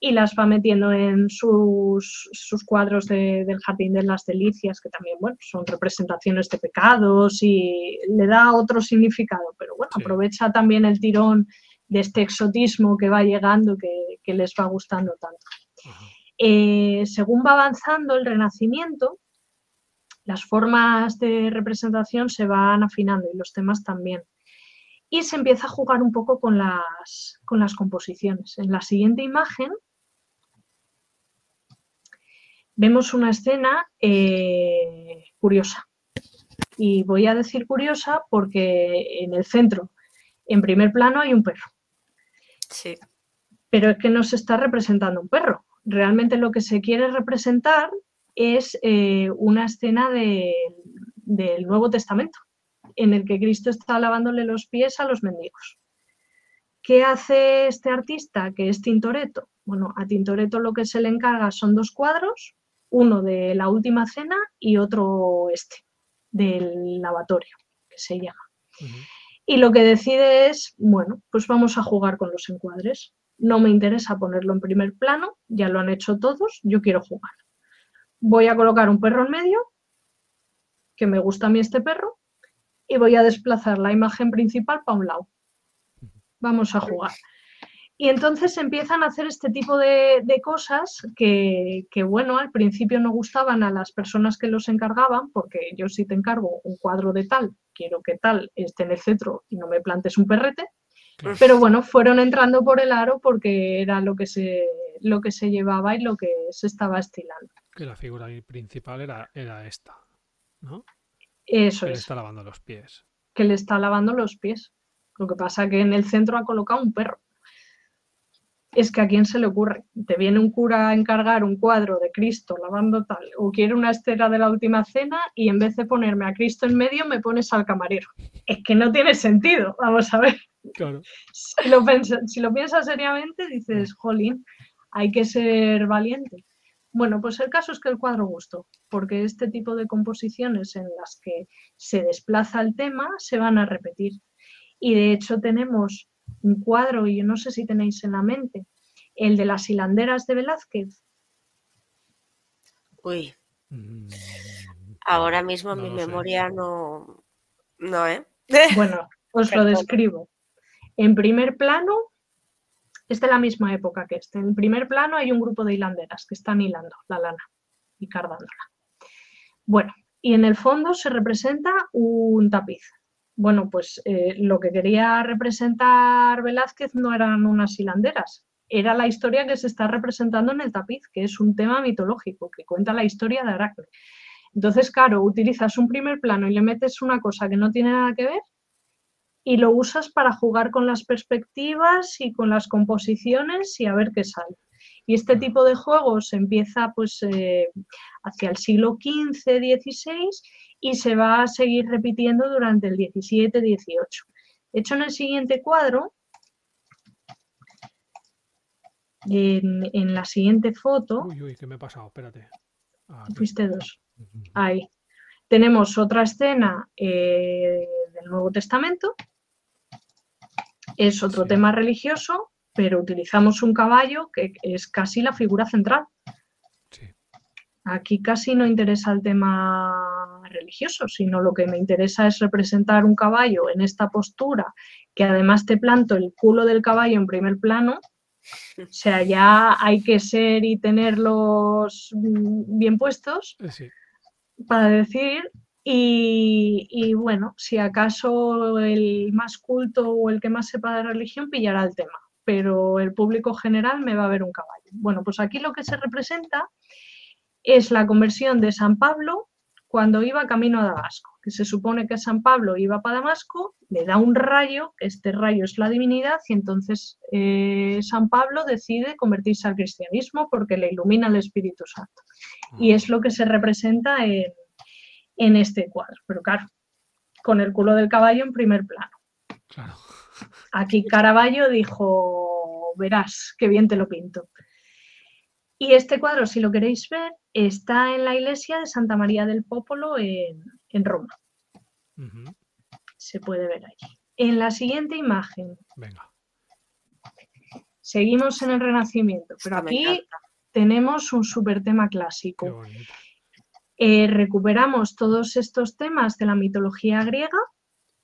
y las va metiendo en sus, sus cuadros del Jardín de las Delicias, que también bueno, son representaciones de pecados y le da otro significado, pero bueno, aprovecha también el tirón de este exotismo que va llegando, que, que les va gustando tanto. Eh, según va avanzando el Renacimiento, las formas de representación se van afinando y los temas también. Y se empieza a jugar un poco con las, con las composiciones. En la siguiente imagen vemos una escena eh, curiosa. Y voy a decir curiosa porque en el centro, en primer plano, hay un perro. Sí. Pero es que no se está representando un perro. Realmente lo que se quiere representar es eh, una escena del Nuevo Testamento, en el que Cristo está lavándole los pies a los mendigos. ¿Qué hace este artista, que es Tintoretto? Bueno, a Tintoretto lo que se le encarga son dos cuadros, uno de la última cena y otro este, del lavatorio, que se llama. Y lo que decide es, bueno, pues vamos a jugar con los encuadres. No me interesa ponerlo en primer plano, ya lo han hecho todos, yo quiero jugar voy a colocar un perro en medio, que me gusta a mí este perro, y voy a desplazar la imagen principal para un lado. Vamos a jugar. Y entonces empiezan a hacer este tipo de, cosas que, bueno, al principio no gustaban a las personas que los encargaban, porque yo si te encargo un cuadro de tal, quiero que tal esté en el centro y no me plantes un perrete. Pero bueno, fueron entrando por el aro porque era lo que se, lo que se llevaba y lo que se estaba estilando. Que la figura principal era, era esta, ¿no? Eso que es. le está lavando los pies. Que le está lavando los pies. Lo que pasa que en el centro ha colocado un perro. Es que a quién se le ocurre. Te viene un cura a encargar un cuadro de Cristo lavando tal, o quiere una estera de la última cena y en vez de ponerme a Cristo en medio me pones al camarero. Es que no tiene sentido, vamos a ver. Si lo, si lo piensas seriamente, dices, jolín, hay que ser valiente. Bueno, pues el caso es que el cuadro gustó, porque este tipo de composiciones en las que se desplaza el tema se van a repetir. Y de hecho tenemos un cuadro, y yo no sé si tenéis en la mente, el de las hilanderas de Velázquez. Uy. Mm, ahora mismo mi memoria no, No, ¿eh? Bueno, *laughs* os lo describo. En primer plano, es de la misma época que este. En primer plano hay un grupo de hilanderas que están hilando la lana y cardándola. Bueno, y en el fondo se representa un tapiz. Bueno, pues eh, lo que quería representar Velázquez no eran unas hilanderas, era la historia que se está representando en el tapiz, que es un tema mitológico, que cuenta la historia de Aracne. Entonces, claro, utilizas un primer plano y le metes una cosa que no tiene nada que ver y lo usas para jugar con las perspectivas y con las composiciones y a ver qué sale. Y este tipo de juegos empieza pues eh, hacia el siglo XV, XVI y se va a seguir repitiendo durante el XVII, XVIII. De hecho, en el siguiente cuadro, en, en la siguiente foto, Uy, uy, ¿qué me he pasado? Espérate. Ah, aquí. fuiste dos, ahí, tenemos otra escena eh, del Nuevo Testamento, es otro Sí. tema religioso, pero utilizamos un caballo que es casi la figura central. Sí. Aquí casi no interesa el tema religioso, sino lo que me interesa es representar un caballo en esta postura, que además te planto el culo del caballo en primer plano. *laughs* O sea, ya hay que ser y tenerlos mm, bien puestos sí. para decir. Y, y bueno, si acaso el más culto o el que más sepa de religión pillará el tema, pero el público general me va a ver un caballo. Bueno, pues aquí lo que se representa es la conversión de San Pablo cuando iba camino a Damasco, que se supone que San Pablo iba para Damasco, le da un rayo, este rayo es la divinidad, y entonces eh, San Pablo decide convertirse al cristianismo porque le ilumina el Espíritu Santo. Y es lo que se representa en, en este cuadro. Pero claro, con el culo del caballo en primer plano. Claro. Aquí Caravaggio dijo, verás, qué bien te lo pinto. Y este cuadro, si lo queréis ver, está en la iglesia de Santa María del Popolo en, en Roma. Se puede ver allí. En la siguiente imagen, Venga. seguimos en el Renacimiento, pero aquí tenemos un super tema Qué clásico. bonito. Eh, recuperamos todos estos temas de la mitología griega.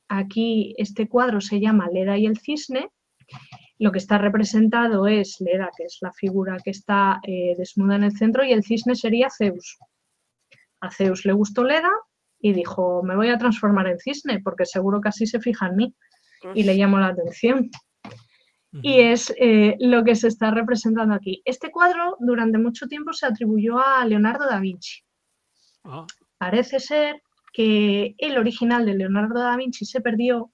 Aquí este cuadro se llama Leda y el cisne. Lo que está representado es Leda, que es la figura que está eh, desnuda en el centro, y el cisne sería Zeus. A Zeus le gustó Leda y dijo, me voy a transformar en cisne, porque seguro que así se fija en mí. Y le llamó la atención. Y es eh, lo que se está representando aquí. Este cuadro durante mucho tiempo se atribuyó a Leonardo da Vinci. Ah, Parece ser que el original de Leonardo da Vinci se perdió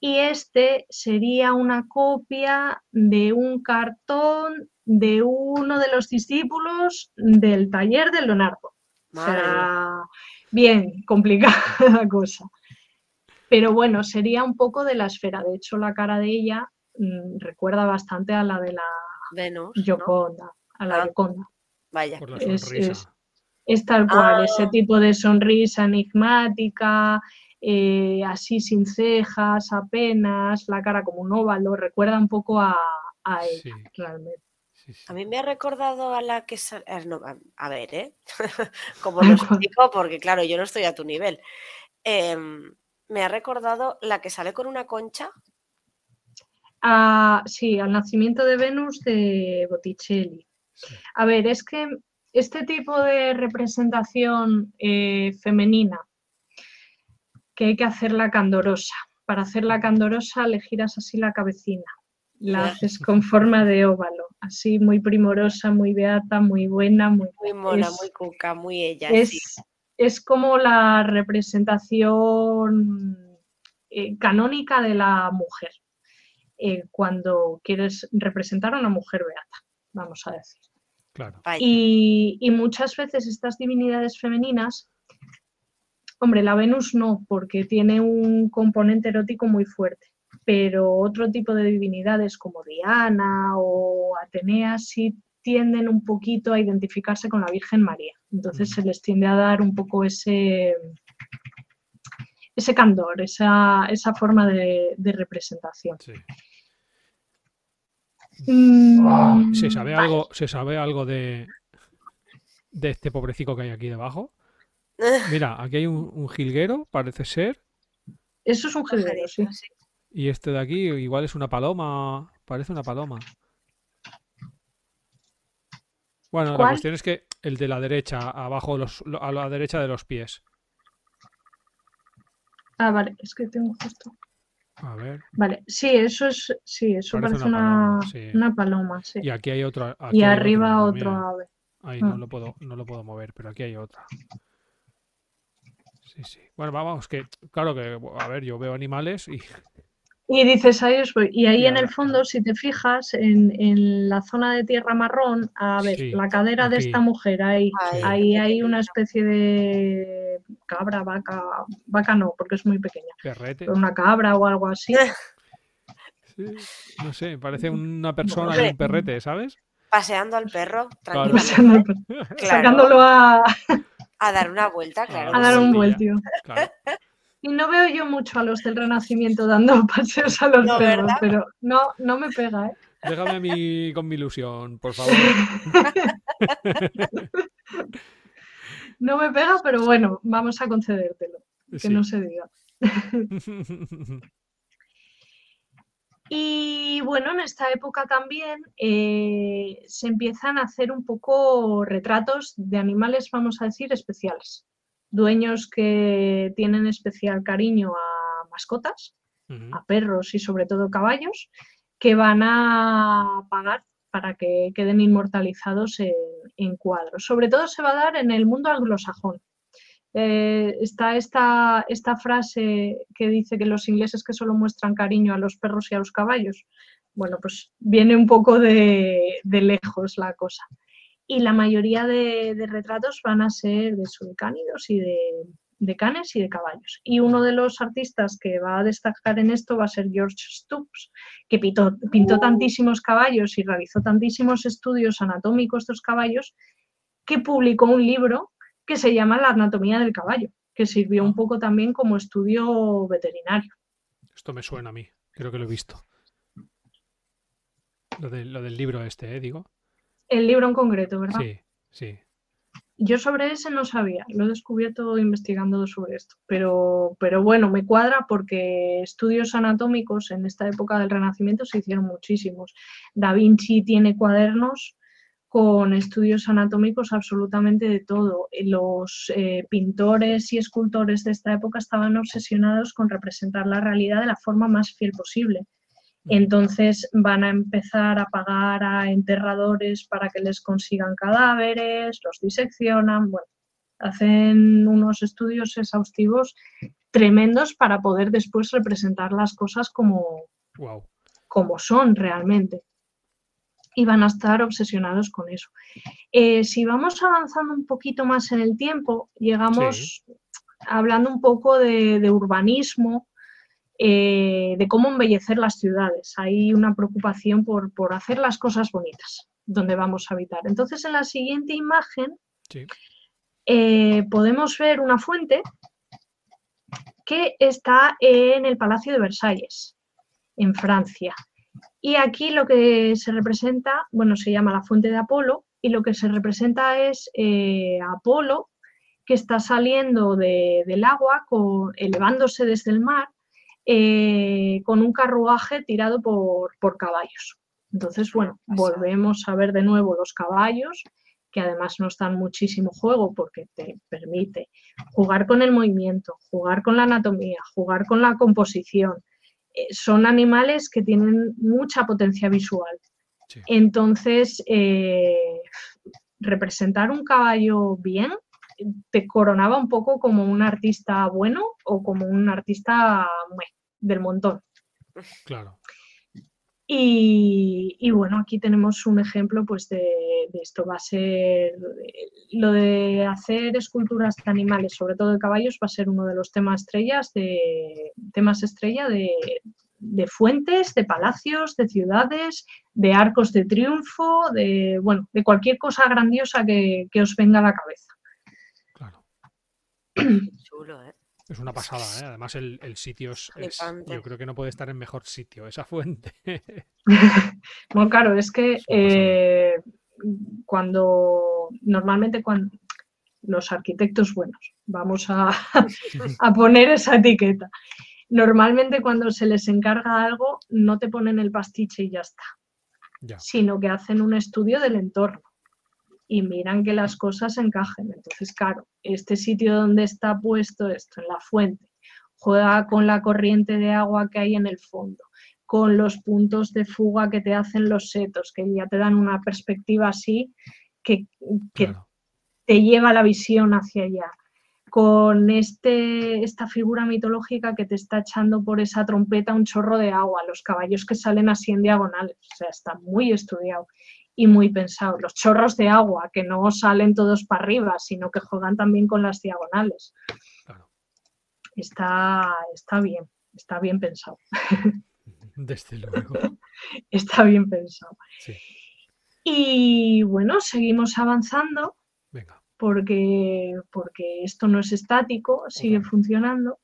y este sería una copia de un cartón de uno de los discípulos del taller de Leonardo. O Madre mía. sea, bien, complicada la *laughs* cosa. Pero bueno, sería un poco de la esfera. De hecho, la cara de ella mm, recuerda bastante a la de la Venus. ¿no? Gioconda, a la Ah. Gioconda. Vaya. por la Es- sonrisa. es- Es tal cual, ese Ah. tipo de sonrisa enigmática, eh, así sin cejas apenas, la cara como un óvalo, recuerda un poco a, a ella, Sí. realmente. Sí, sí. A mí me ha recordado a la que... sa- eh, no, a- ver, ¿eh? *laughs* Como lo explico, porque claro, yo no estoy a tu nivel. Em, me ha recordado la que sale con una concha. Ah, sí, al nacimiento de Venus de Botticelli. Sí. A ver, es que este tipo de representación eh, femenina, que hay que hacerla candorosa. Para hacerla candorosa le giras así la cabecina, la haces con forma de óvalo, así muy primorosa, muy beata, muy buena, muy... Muy mona, Es- muy cuca, muy ella. sí. Es, es como la representación eh, canónica de la mujer, eh, cuando quieres representar a una mujer beata, vamos a decir. Claro. Vaya. Y, y muchas veces estas divinidades femeninas, hombre, la Venus no, porque tiene un componente erótico muy fuerte, pero otro tipo de divinidades como Diana o Atenea sí tienden un poquito a identificarse con la Virgen María. Entonces Mm. se les tiende a dar un poco ese, ese candor, esa, esa forma de, de representación. Sí. Mm, ¿Se sabe algo, ¿se sabe algo de, de este pobrecico que hay aquí debajo? *laughs* Mira, aquí hay un, un jilguero, parece ser. Eso es un jilguero, sí. Y este de aquí igual es una paloma. Parece una paloma. Bueno, la cuestión es que el de la derecha, abajo, los, lo- a la derecha de los pies. Ah, vale, es que tengo justo. A ver. Vale, sí, eso es, sí, eso Parece parece, una una, paloma, sí. una paloma, sí. Y aquí hay otro. aquí Y hay arriba otro ave. Ahí no Ah. lo puedo, no lo puedo mover, pero aquí hay otra. Sí, sí. Bueno, vamos, que claro que, a ver, yo veo animales y *laughs* Y dices, ahí os voy. Y ahí Y en el fondo, si te fijas, en, en la zona de tierra marrón, a ver, Sí, la cadera de esta mujer, ahí, Ahí. ahí hay una especie de cabra, vaca, vaca no, porque es muy pequeña, perrete. una cabra o algo así. *laughs* Sí, no sé, parece una persona y Hombre. un perrete, ¿sabes? Paseando al perro, Claro. tranquilamente. Claro, Sacándolo a, a dar una vuelta, claro. a dar un vueltio. Claro. Y no veo yo mucho a los del Renacimiento dando *laughs* paseos a los No, perros, ¿verdad? pero no, no me pega, ¿eh? Déjame a mí *laughs* con mi ilusión, por favor. No me pega, pero bueno, vamos a concedértelo, que Sí. no se diga. *laughs* Y bueno, en esta época también eh, se empiezan a hacer un poco retratos de animales, vamos a decir, especiales. Dueños que tienen especial cariño a mascotas, a perros y sobre todo caballos, que van a pagar para que queden inmortalizados en, en cuadros. Sobre todo se va a dar en el mundo anglosajón. Eh, está esta, esta frase que dice que los ingleses que solo muestran cariño a los perros y a los caballos. Bueno, pues viene un poco de, de lejos la cosa. Y la mayoría de, retratos van a ser de eso, de cánidos y de, canes y de caballos. Y uno de los artistas que va a destacar en esto va a ser George Stoops, que pintó, tantísimos caballos y realizó tantísimos estudios anatómicos de estos caballos, que publicó un libro que se llama La anatomía del caballo, que sirvió un poco también como estudio veterinario. Esto me suena a mí, creo que lo he visto. Lo, lo del libro este, ¿eh? Digo. El libro en concreto, ¿verdad? Sí, sí. Yo sobre ese no sabía, lo he descubierto investigando sobre esto, pero, pero bueno, me cuadra porque estudios anatómicos en esta época del Renacimiento se hicieron muchísimos. Da Vinci tiene cuadernos con estudios anatómicos absolutamente de todo. Los eh, pintores y escultores de esta época estaban obsesionados con representar la realidad de la forma más fiel posible. Entonces van a empezar a pagar a enterradores para que les consigan cadáveres, los diseccionan, bueno, hacen unos estudios exhaustivos tremendos para poder después representar las cosas como, Wow. como son realmente. Y van a estar obsesionados con eso. Eh, si vamos avanzando un poquito más en el tiempo, llegamos hablando un poco de, de urbanismo, eh, de cómo embellecer las ciudades. Hay una preocupación por, por hacer las cosas bonitas donde vamos a habitar. Entonces, en la siguiente imagen Sí. eh, podemos ver una fuente que está en el Palacio de Versalles, en Francia. Y aquí lo que se representa, bueno, se llama la fuente de Apolo, y lo que se representa es eh, Apolo que está saliendo de- del agua, con- elevándose desde el mar, eh, con un carruaje tirado por, por caballos. Entonces, bueno, volvemos a ver de nuevo los caballos, que además nos dan muchísimo juego porque te permite jugar con el movimiento, jugar con la anatomía, jugar con la composición. Eh, son animales que tienen mucha potencia visual. Sí. Entonces, eh, representar un caballo bien te coronaba un poco como un artista bueno o como un artista del montón. Claro. Y, y bueno, aquí tenemos un ejemplo pues de, de esto. Va a ser lo de hacer esculturas de animales, sobre todo de caballos, va a ser uno de los temas estrellas de temas estrella de, de fuentes, de palacios, de ciudades, de arcos de triunfo, de bueno, de cualquier cosa grandiosa que, que os venga a la cabeza. *clears throat* Chulo, ¿eh? Es una pasada, ¿eh? Además, el, el sitio es. Yo creo que no puede estar en mejor sitio. Esa fuente. *laughs* *laughs* Bueno, claro, es que Es eh, cuando normalmente cuando los arquitectos buenos, vamos a, *laughs* a poner esa etiqueta. normalmente cuando se les encarga algo no te ponen el pastiche y ya está, sino que hacen un estudio del entorno y miran que las cosas encajen. Entonces, claro, este sitio donde está puesto esto, en la fuente, juega con la corriente de agua que hay en el fondo, con los puntos de fuga que te hacen los setos, que ya te dan una perspectiva así que, te lleva la visión hacia allá. Con este, esta figura mitológica que te está echando por esa trompeta un chorro de agua, los caballos que salen así en diagonales, o sea, está muy estudiado y muy pensado. Los chorros de agua que no salen todos para arriba, sino que juegan también con las diagonales. Está, está bien, está bien pensado. *laughs* Desde luego. *laughs* está bien pensado. Y bueno, seguimos avanzando. Venga porque, porque esto no es estático, sigue funcionando.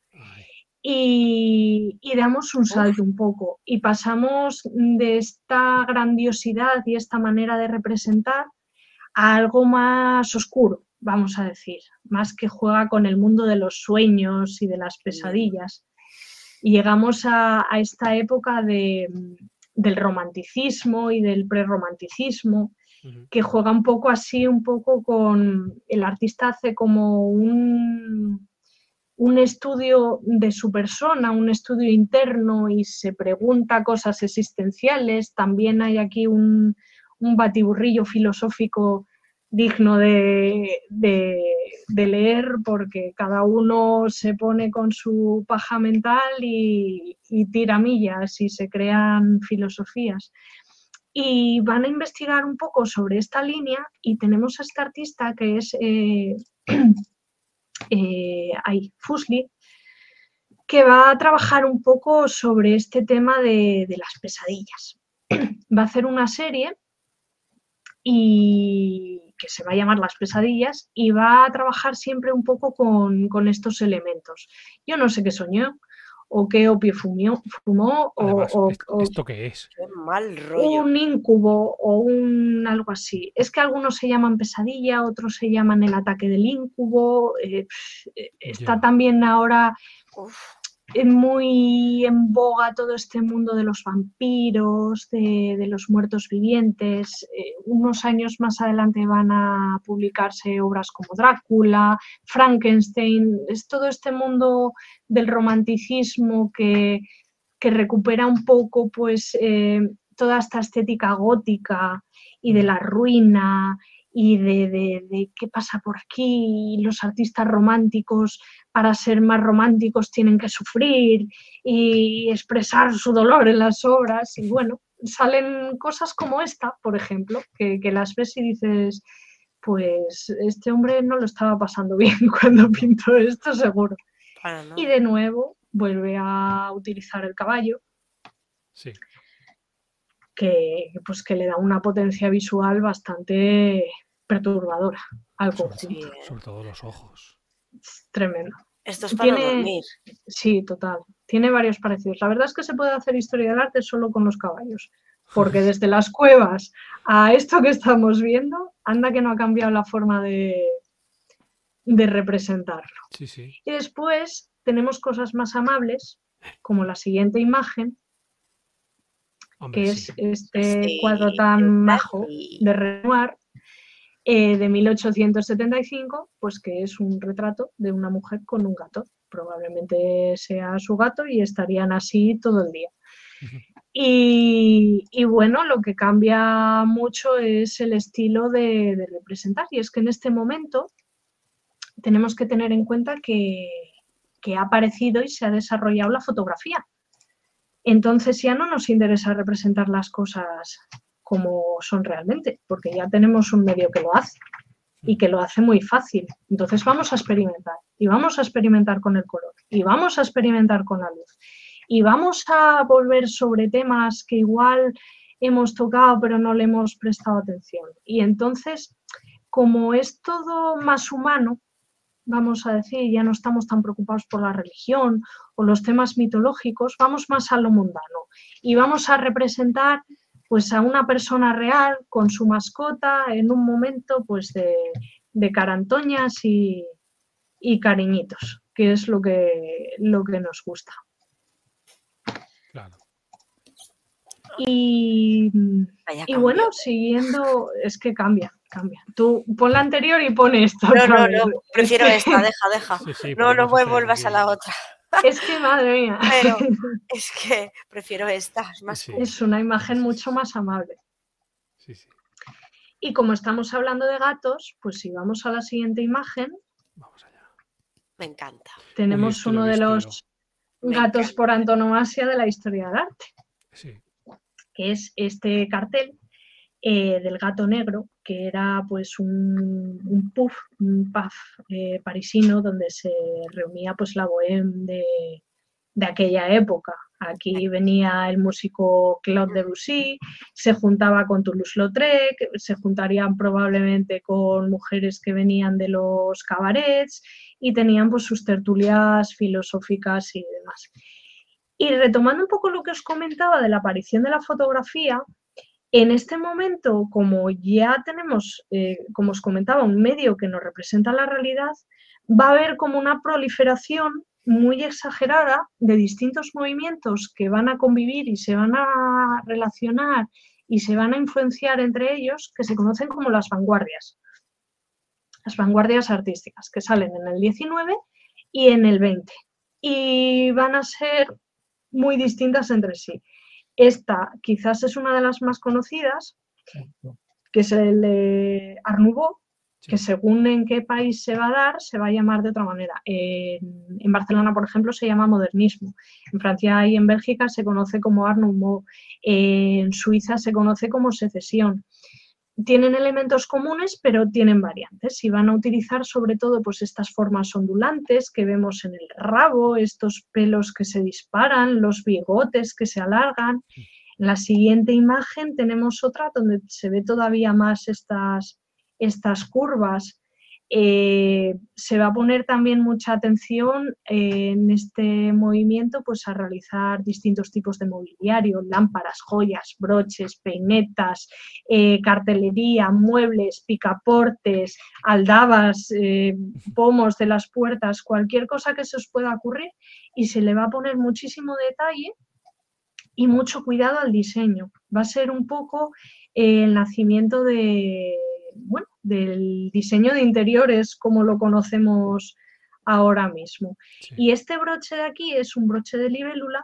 Y, damos un salto un poco. Y pasamos de esta grandiosidad y esta manera de representar a algo más oscuro, vamos a decir, más que juega con el mundo de los sueños y de las pesadillas. Y llegamos a, esta época del romanticismo y del prerromanticismo, que juega un poco así, un poco con, el artista hace como un, un estudio de su persona, un estudio interno y se pregunta cosas existenciales. También hay aquí un, batiburrillo filosófico digno de, leer porque cada uno se pone con su paja mental y, y tira millas y se crean filosofías y van a investigar un poco sobre esta línea y tenemos a este artista que es eh, eh Fusli, que va a trabajar un poco sobre este tema de, las pesadillas. *clears throat* Va a hacer una serie y que se va a llamar Las pesadillas y va a trabajar siempre un poco con, con estos elementos. Yo no sé qué soñó, o qué opio fumó, o, ¿Esto qué es? mal rollo. Un incubo o un algo así. Es que algunos se llaman pesadilla, otros se llaman el ataque del incubo. Eh, eh, está también ahora muy en boga todo este mundo de los vampiros, de, los muertos vivientes. Eh, unos años más adelante van a publicarse obras como Drácula, Frankenstein, es todo este mundo del romanticismo que, recupera un poco pues eh, toda esta estética gótica y de la ruina y de, qué pasa por aquí, y los artistas románticos para ser más románticos tienen que sufrir y expresar su dolor en las obras y bueno, salen cosas como esta, por ejemplo, que, las ves y dices, pues este hombre no lo estaba pasando *laughs* bien cuando pintó esto seguro. Y de nuevo vuelve a utilizar el caballo. Sí que, pues, que le da una potencia visual bastante perturbadora al conjunto. Sobre, todo los ojos. tremendo. Esto es para dormir. Sí, total. Tiene varios parecidos. La verdad es que se puede hacer historia del arte solo con los caballos, porque *laughs* desde las cuevas a esto que estamos viendo, anda que no ha cambiado la forma de, de representarlo. Sí, sí. Y después tenemos cosas más amables, como la siguiente imagen, que es este cuadro tan majo de Renoir eh, de 1875, pues que es un retrato de una mujer con un gato. Probablemente sea su gato y estarían así todo el día. Y, bueno, lo que cambia mucho es el estilo de, de, representar. Y es que en este momento tenemos que tener en cuenta que, que ha aparecido y se ha desarrollado la fotografía entonces ya no nos interesa representar las cosas como son realmente, porque ya tenemos un medio que lo hace y que lo hace muy fácil. Entonces vamos a experimentar y vamos a experimentar con el color y vamos a experimentar con la luz y vamos a volver sobre temas que igual hemos tocado pero no le hemos prestado atención. Y entonces, como es todo más humano, vamos a decir, ya no estamos tan preocupados por la religión o los temas mitológicos, vamos más a lo mundano y vamos a representar pues a una persona real con su mascota en un momento pues de, de carantoñas y, y, cariñitos, que es lo que, lo que nos gusta. Claro. Y, y bueno, siguiendo, es que cambia, cambia. Tú pon la anterior y pon esta. No, no, vez. no, prefiero esta, deja, deja. Sí, sí, No, no vuelvas a la otra. *laughs* Es que madre mía, Pero *laughs* es que prefiero esta, es más Sí. es una imagen mucho más amable. Sí, sí. Y como estamos hablando de gatos, pues si vamos a la siguiente imagen, Vamos allá. Me encanta. tenemos uno de los Me gatos encanta. por antonomasia de la historia del arte, Sí. que es este cartel eh, del gato negro, que era pues un, un puff, un pub eh, parisino donde se reunía pues la bohème de, de aquella época. Aquí venía el músico Claude Debussy, se juntaba con Toulouse-Lautrec, se juntarían probablemente con mujeres que venían de los cabarets y tenían pues sus tertulias filosóficas y demás. Y retomando un poco lo que os comentaba de la aparición de la fotografía, en este momento, como ya tenemos, eh, como os comentaba, un medio que nos representa la realidad, va a haber como una proliferación muy exagerada de distintos movimientos que van a convivir y se van a relacionar y se van a influenciar entre ellos, que se conocen como las vanguardias. Las vanguardias artísticas, que salen en el 19 y en el 20. Y van a ser muy distintas entre sí. Esta quizás es una de las más conocidas, que es el de Sí. que según en qué país se va a dar, se va a llamar de otra manera. En, en Barcelona, por ejemplo, se llama modernismo. En Francia y en Bélgica se conoce como Art Nouveau. En Suiza se conoce como secesión. Tienen elementos comunes, pero tienen variantes y van a utilizar sobre todo pues, estas formas ondulantes que vemos en el rabo, estos pelos que se disparan, los bigotes que se alargan. En la siguiente imagen tenemos otra donde se ve todavía más estas, estas curvas. Eh, se va a poner también mucha atención eh, en este movimiento pues, a realizar distintos tipos de mobiliario, lámparas, joyas, broches, peinetas, eh, cartelería, muebles, picaportes, aldabas, pomos de las puertas, cualquier cosa que se os pueda ocurrir y se le va a poner muchísimo detalle y mucho cuidado al diseño. Va a ser un poco el nacimiento de, bueno, del diseño de interiores como lo conocemos ahora mismo. Sí. Y este broche de aquí es un broche de libélula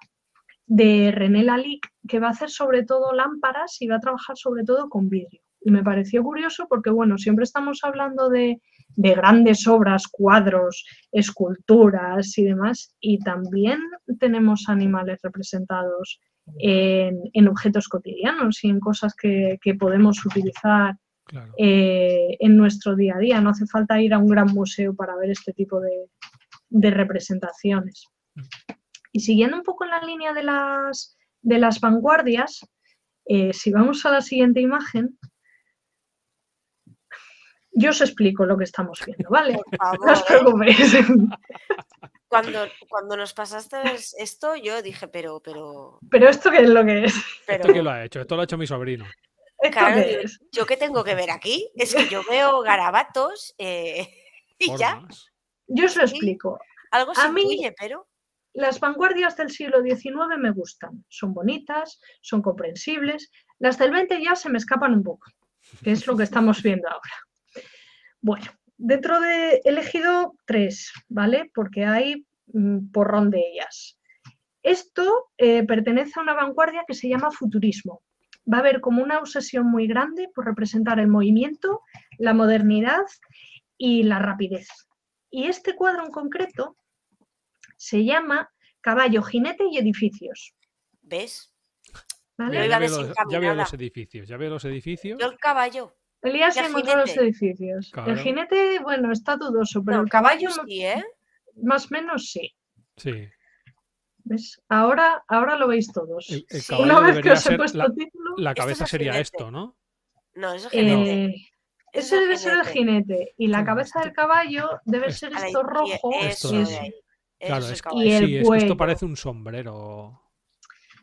de René Lalique que va a hacer sobre todo lámparas y va a trabajar sobre todo con vidrio. Y me pareció curioso porque, bueno, siempre estamos hablando de, de grandes obras, cuadros, esculturas y demás, y también tenemos animales representados en, en objetos cotidianos y en cosas que, que podemos utilizar Claro. eh, en nuestro día a día. No hace falta ir a un gran museo para ver este tipo de, de representaciones. Y siguiendo un poco en la línea de las, de las vanguardias, eh, si vamos a la siguiente imagen, yo os explico lo que estamos viendo, ¿vale? Por *laughs* favor, No os preocupéis. Cuando, cuando nos pasaste esto, yo dije, pero, pero, Pero esto qué es lo que es. pero, ¿Esto quién lo ha hecho? Esto lo ha hecho mi sobrino. *laughs* ¿Esto Claro, qué digo, es? ¿yo qué tengo que ver aquí? Es que yo *laughs* veo garabatos eh, *laughs* y ya. Yo os lo explico. algo se A mí- pero Las vanguardias del siglo XIX me gustan. Son bonitas, son comprensibles. Las del 20 ya se me escapan un poco, que es lo que estamos viendo ahora. Bueno, dentro de he elegido tres, ¿vale? Porque hay un porrón de ellas. Esto eh, pertenece a una vanguardia que se llama futurismo. Va a haber como una obsesión muy grande por representar el movimiento, la modernidad y la rapidez. Y este cuadro en concreto se llama Caballo, jinete y edificios. ¿ves? ¿vale? Ya, veo los, ya veo los edificios. Ya veo los edificios. Yo el caballo. Elías ¿Y el encontró los edificios. Claro. El jinete, bueno, está dudoso, pero No, el caballo sí, ¿eh? más o menos sí. Sí. ¿Ves? Ahora, ahora lo veis todos. El, el Una vez que os he puesto la, título, la es cabeza sería jinete. esto, ¿no? No, eso es el jinete. eh, es el debe ser el jinete y la cabeza del caballo debe ser esto rojo. Eso Esto es-. Eso Claro, es el. Y sí, es que esto parece un sombrero.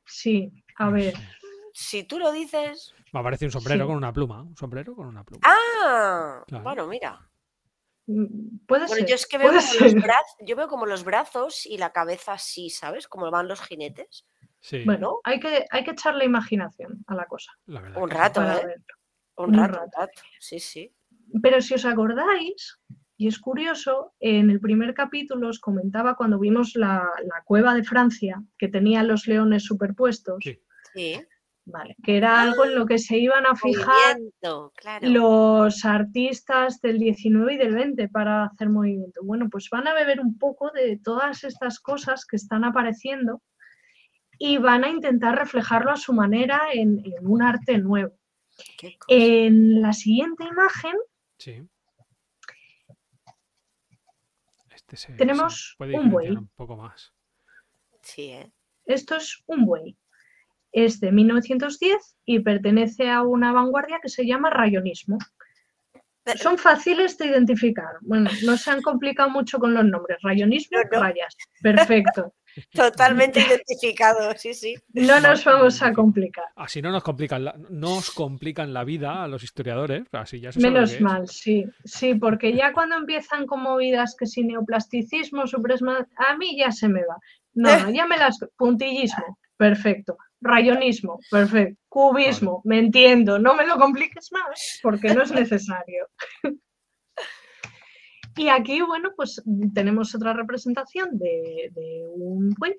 Sí, a ver. Si tú lo dices. Me parece un sombrero Sí. con una pluma. Un sombrero con una pluma. ¡Ah! Claro. Bueno, mira. Mm, Puede Bueno, ser. yo es que veo como, los brazos, yo veo como los brazos y la cabeza así, ¿sabes? Como van los jinetes. Bueno, hay que, hay que echarle imaginación a la cosa. un rato, ¿eh? Un, rato, un rato, sí, sí. Pero si os acordáis, y es curioso, en el primer capítulo os comentaba cuando vimos la, cueva de Francia, que tenía los leones superpuestos. Sí. Vale, que era algo en lo que se iban a fijar los artistas del 19 y del 20 para hacer movimiento. Bueno, pues van a beber un poco de todas estas cosas que están apareciendo y van a intentar reflejarlo a su manera en, un arte nuevo. En la siguiente imagen este tenemos un buey. Un poco más. Sí, ¿eh? Esto es un buey es de 1910 y pertenece a una vanguardia que se llama rayonismo. Son fáciles de identificar. Bueno, no se han complicado mucho con los nombres. Rayonismo, rayas. Perfecto. *laughs* Totalmente identificado, sí, sí. No nos vamos a complicar. Así no nos complican la, nos complican la vida a los historiadores. Así ya Menos mal, sí. Sí, porque ya cuando empiezan con movidas que si neoplasticismo, supresma, a mí ya se me va. No, no, ya me las. Puntillismo, perfecto. Rayonismo, perfecto. Cubismo, me entiendo. No me lo compliques más porque no es necesario. *laughs* y aquí, bueno, pues tenemos otra representación de, un buey,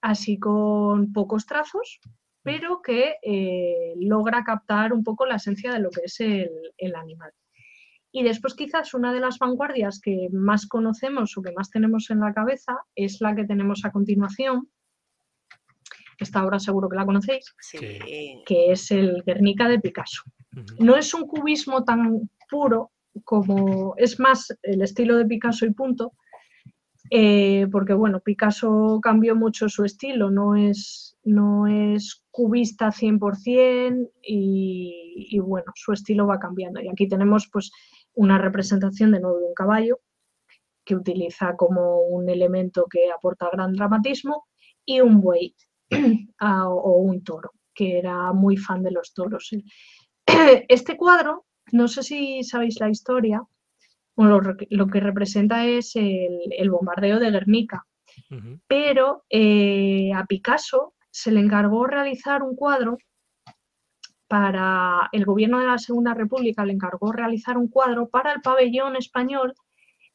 así con pocos trazos, pero que eh, logra captar un poco la esencia de lo que es el animal. Y después quizás una de las vanguardias que más conocemos o que más tenemos en la cabeza es la que tenemos a continuación, esta obra seguro que la conocéis, que es el Guernica de Picasso. No es un cubismo tan puro como es más el estilo de Picasso y punto, eh, porque bueno, Picasso cambió mucho su estilo, no es, no es cubista 100% y, y, bueno, su estilo va cambiando. Y aquí tenemos pues una representación de nuevo de un caballo que utiliza como un elemento que aporta gran dramatismo y un buey *clears throat* o un toro, que era muy fan de los toros. *clears throat* Este cuadro, no sé si sabéis la historia, lo, que representa es el, bombardeo de Guernica, pero eh, a Picasso se le encargó realizar un cuadro para el gobierno de la Segunda República, le encargó realizar un cuadro para el pabellón español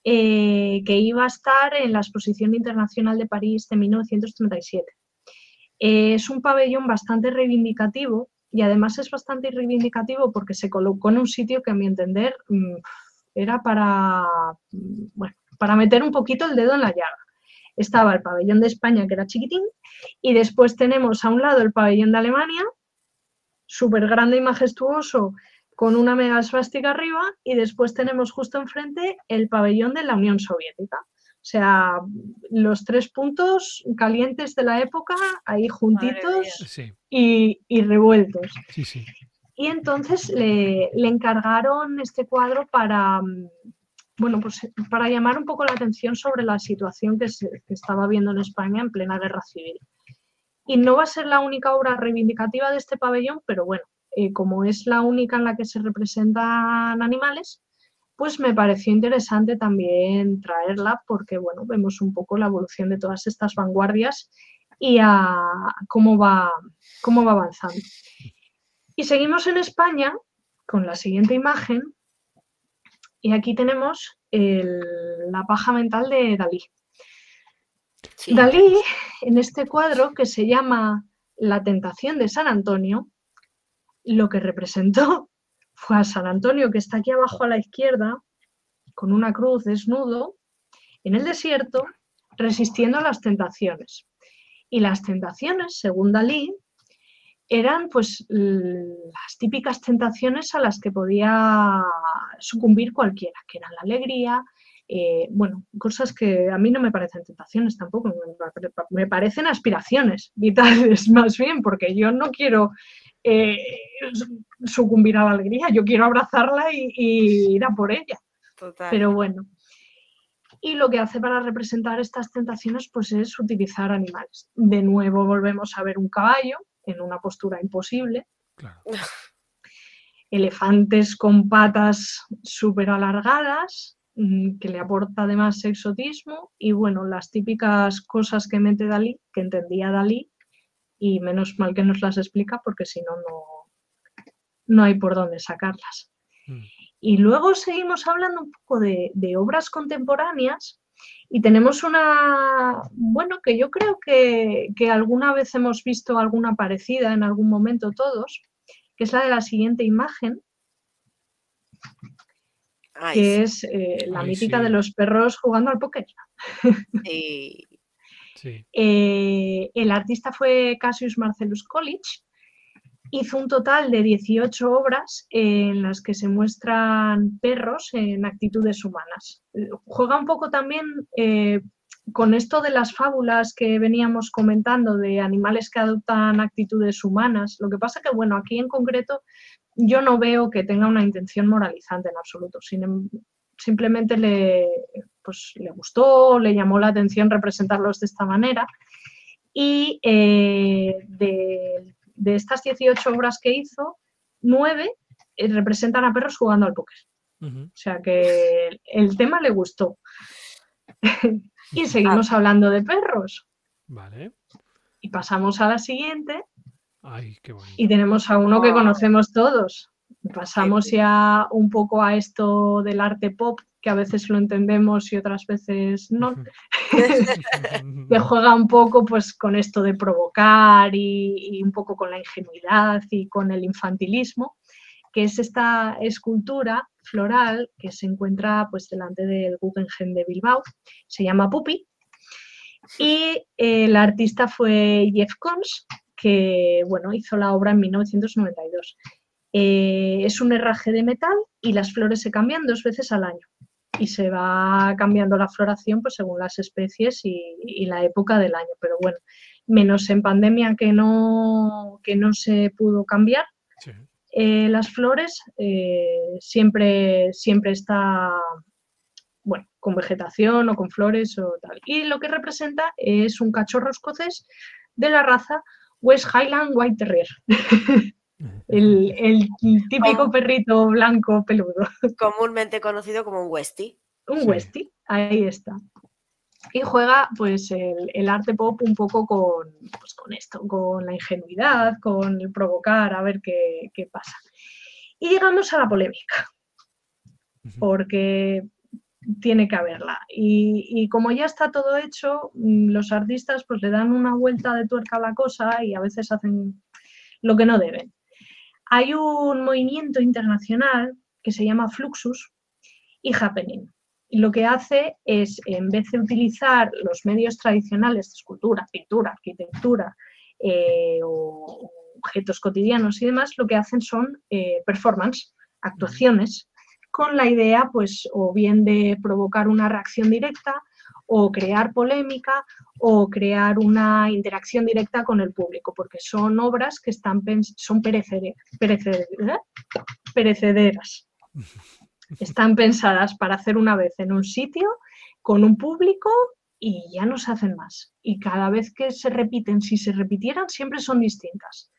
eh, que iba a estar en la Exposición Internacional de París de 1937. Eh, es un pabellón bastante reivindicativo y además es bastante reivindicativo porque se colocó en un sitio que a mi entender mm, era para, mm, para meter un poquito el dedo en la llaga. Estaba el pabellón de España, que era chiquitín, y después tenemos a un lado el pabellón de Alemania, súper grande y majestuoso, con una mega arriba, y después tenemos justo enfrente el pabellón de la Unión Soviética. O sea, los tres puntos calientes de la época ahí juntitos y, revueltos. Y entonces le, encargaron este cuadro para, bueno, pues para llamar un poco la atención sobre la situación que se estaba viendo en España en plena guerra civil. Y no va a ser la única obra reivindicativa de este pabellón, pero bueno, eh, como es la única en la que se representan animales, pues me pareció interesante también traerla porque, bueno, vemos un poco la evolución de todas estas vanguardias y a cómo va, cómo va avanzando. Y seguimos en España con la siguiente imagen y aquí tenemos la paja mental de Dalí. Dalí, en este cuadro que se llama La tentación de San Antonio, lo que representó fue a San Antonio, que está aquí abajo a la izquierda, con una cruz desnudo, en el desierto, resistiendo a las tentaciones. Y las tentaciones, según Dalí, eran pues las típicas tentaciones a las que podía sucumbir cualquiera, que eran la alegría, eh, bueno, cosas que a mí no me parecen tentaciones tampoco, me, parecen aspiraciones vitales *laughs* más bien, porque yo no quiero eh, sucumbir a la alegría, yo quiero abrazarla y, ir a por ella. Pero bueno. Y lo que hace para representar estas tentaciones pues es utilizar animales. De nuevo volvemos a ver un caballo en una postura imposible. *laughs* Elefantes con patas súper alargadas, mm, que le aporta además exotismo y bueno, las típicas cosas que mete Dalí, que entendía Dalí, y menos mal que nos las explica porque si no, no hay por dónde sacarlas. Mm. Y luego seguimos hablando un poco de, obras contemporáneas y tenemos una, bueno, que yo creo que, alguna vez hemos visto alguna parecida en algún momento todos, que es la de la siguiente imagen, que es eh, la mítica de los perros jugando al póker. Eh, el artista fue Cassius Marcellus College hizo un total de 18 obras en las que se muestran perros en actitudes humanas. Juega un poco también eh, con esto de las fábulas que veníamos comentando de animales que adoptan actitudes humanas. Lo que pasa que, bueno, aquí en concreto yo no veo que tenga una intención moralizante en absoluto. Em, simplemente le, pues, le gustó, le llamó la atención representarlos de esta manera. Y eh, del de estas 18 obras que hizo, 9 eh, representan a perros jugando al póker. O sea que el tema le gustó. *laughs* y seguimos ah. hablando de perros. Vale. Y pasamos a la siguiente. Ay, qué bonito. Y tenemos a uno que conocemos todos. Pasamos ya un poco a esto del arte pop, que a veces lo entendemos y otras veces no, *laughs* que juega un poco pues con esto de provocar y, un poco con la ingenuidad y con el infantilismo, que es esta escultura floral que se encuentra pues delante del Guggenheim de Bilbao, se llama Pupi, y el artista fue Jeff Koons, que bueno, hizo la obra en 1992. Eh, es un herraje de metal y las flores se cambian dos veces al año y se va cambiando la floración pues, según las especies y, la época del año. Pero bueno, menos en pandemia que no, que no se pudo cambiar. Eh, las flores eh, siempre, siempre está bueno, con vegetación o con flores o tal. Y lo que representa es un cachorro escocés de la raza West Highland White Terrier. *laughs* El, típico perrito blanco peludo. *laughs* Comúnmente conocido como un Westie. Un Westie, ahí está. Y juega pues el, arte pop un poco con, pues, con esto, con la ingenuidad, con el provocar, a ver qué, pasa. Y llegamos a la polémica, porque tiene que haberla. Y, y, como ya está todo hecho, mm, los artistas pues le dan una vuelta de tuerca a la cosa y a veces hacen lo que no deben. Hay un movimiento internacional que se llama Fluxus y Happening. Y lo que hace es, en vez de utilizar los medios tradicionales de escultura, pintura, arquitectura eh, o objetos cotidianos y demás, lo que hacen son eh, performance, actuaciones, con la idea, pues, o bien de provocar una reacción directa o crear polémica o crear una interacción directa con el público, porque son obras que están son perecederas. *laughs* Están pensadas para hacer una vez en un sitio con un público y ya no se hacen más. Y cada vez que se repiten, si se repitieran, siempre son distintas.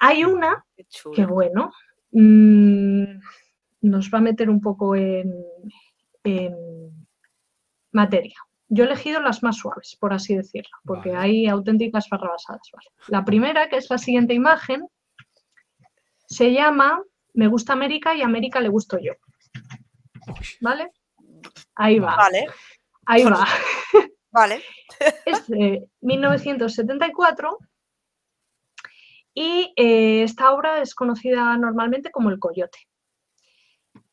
Hay una que, bueno, mm, nos va a meter un poco en materia. Yo he elegido las más suaves, por así decirlo, porque hay auténticas barrabasadas. La primera, que es la siguiente imagen, se llama Me gusta América y América le gusto yo. ¿Vale? Ahí va. Vale. Ahí va. Vale. *laughs* Es de 1974 y eh, esta obra es conocida normalmente como El Coyote.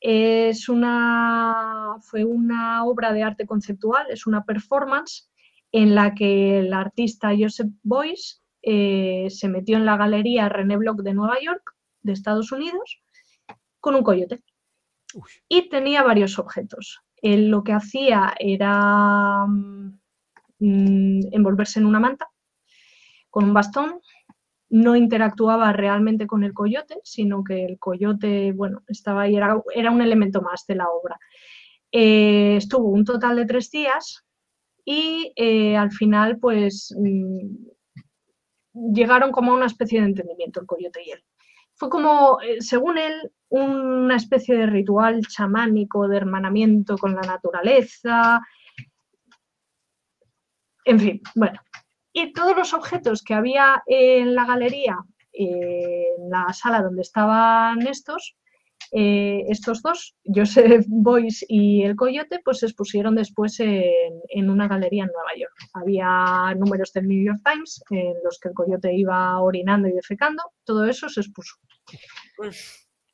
Es una, fue una obra de arte conceptual, es una performance en la que el artista Joseph Boyce eh, se metió en la galería René Block de Nueva York, de Estados Unidos, con un coyote. Y tenía varios objetos. Él lo que hacía era mm, envolverse en una manta con un bastón no interactuaba realmente con el coyote, sino que el coyote, bueno, estaba ahí, era, un elemento más de la obra. Eh, estuvo un total de tres días y eh, al final, pues, mm, llegaron como a una especie de entendimiento el coyote y él. Fue como, eh, según él, una especie de ritual chamánico de hermanamiento con la naturaleza. En fin, bueno, Y todos los objetos que había en la galería, en la sala donde estaban estos, eh, estos dos, Joseph Boyce y el Coyote, pues se expusieron después en, una galería en Nueva York. Había números del New York Times en los que el Coyote iba orinando y defecando, todo eso se expuso.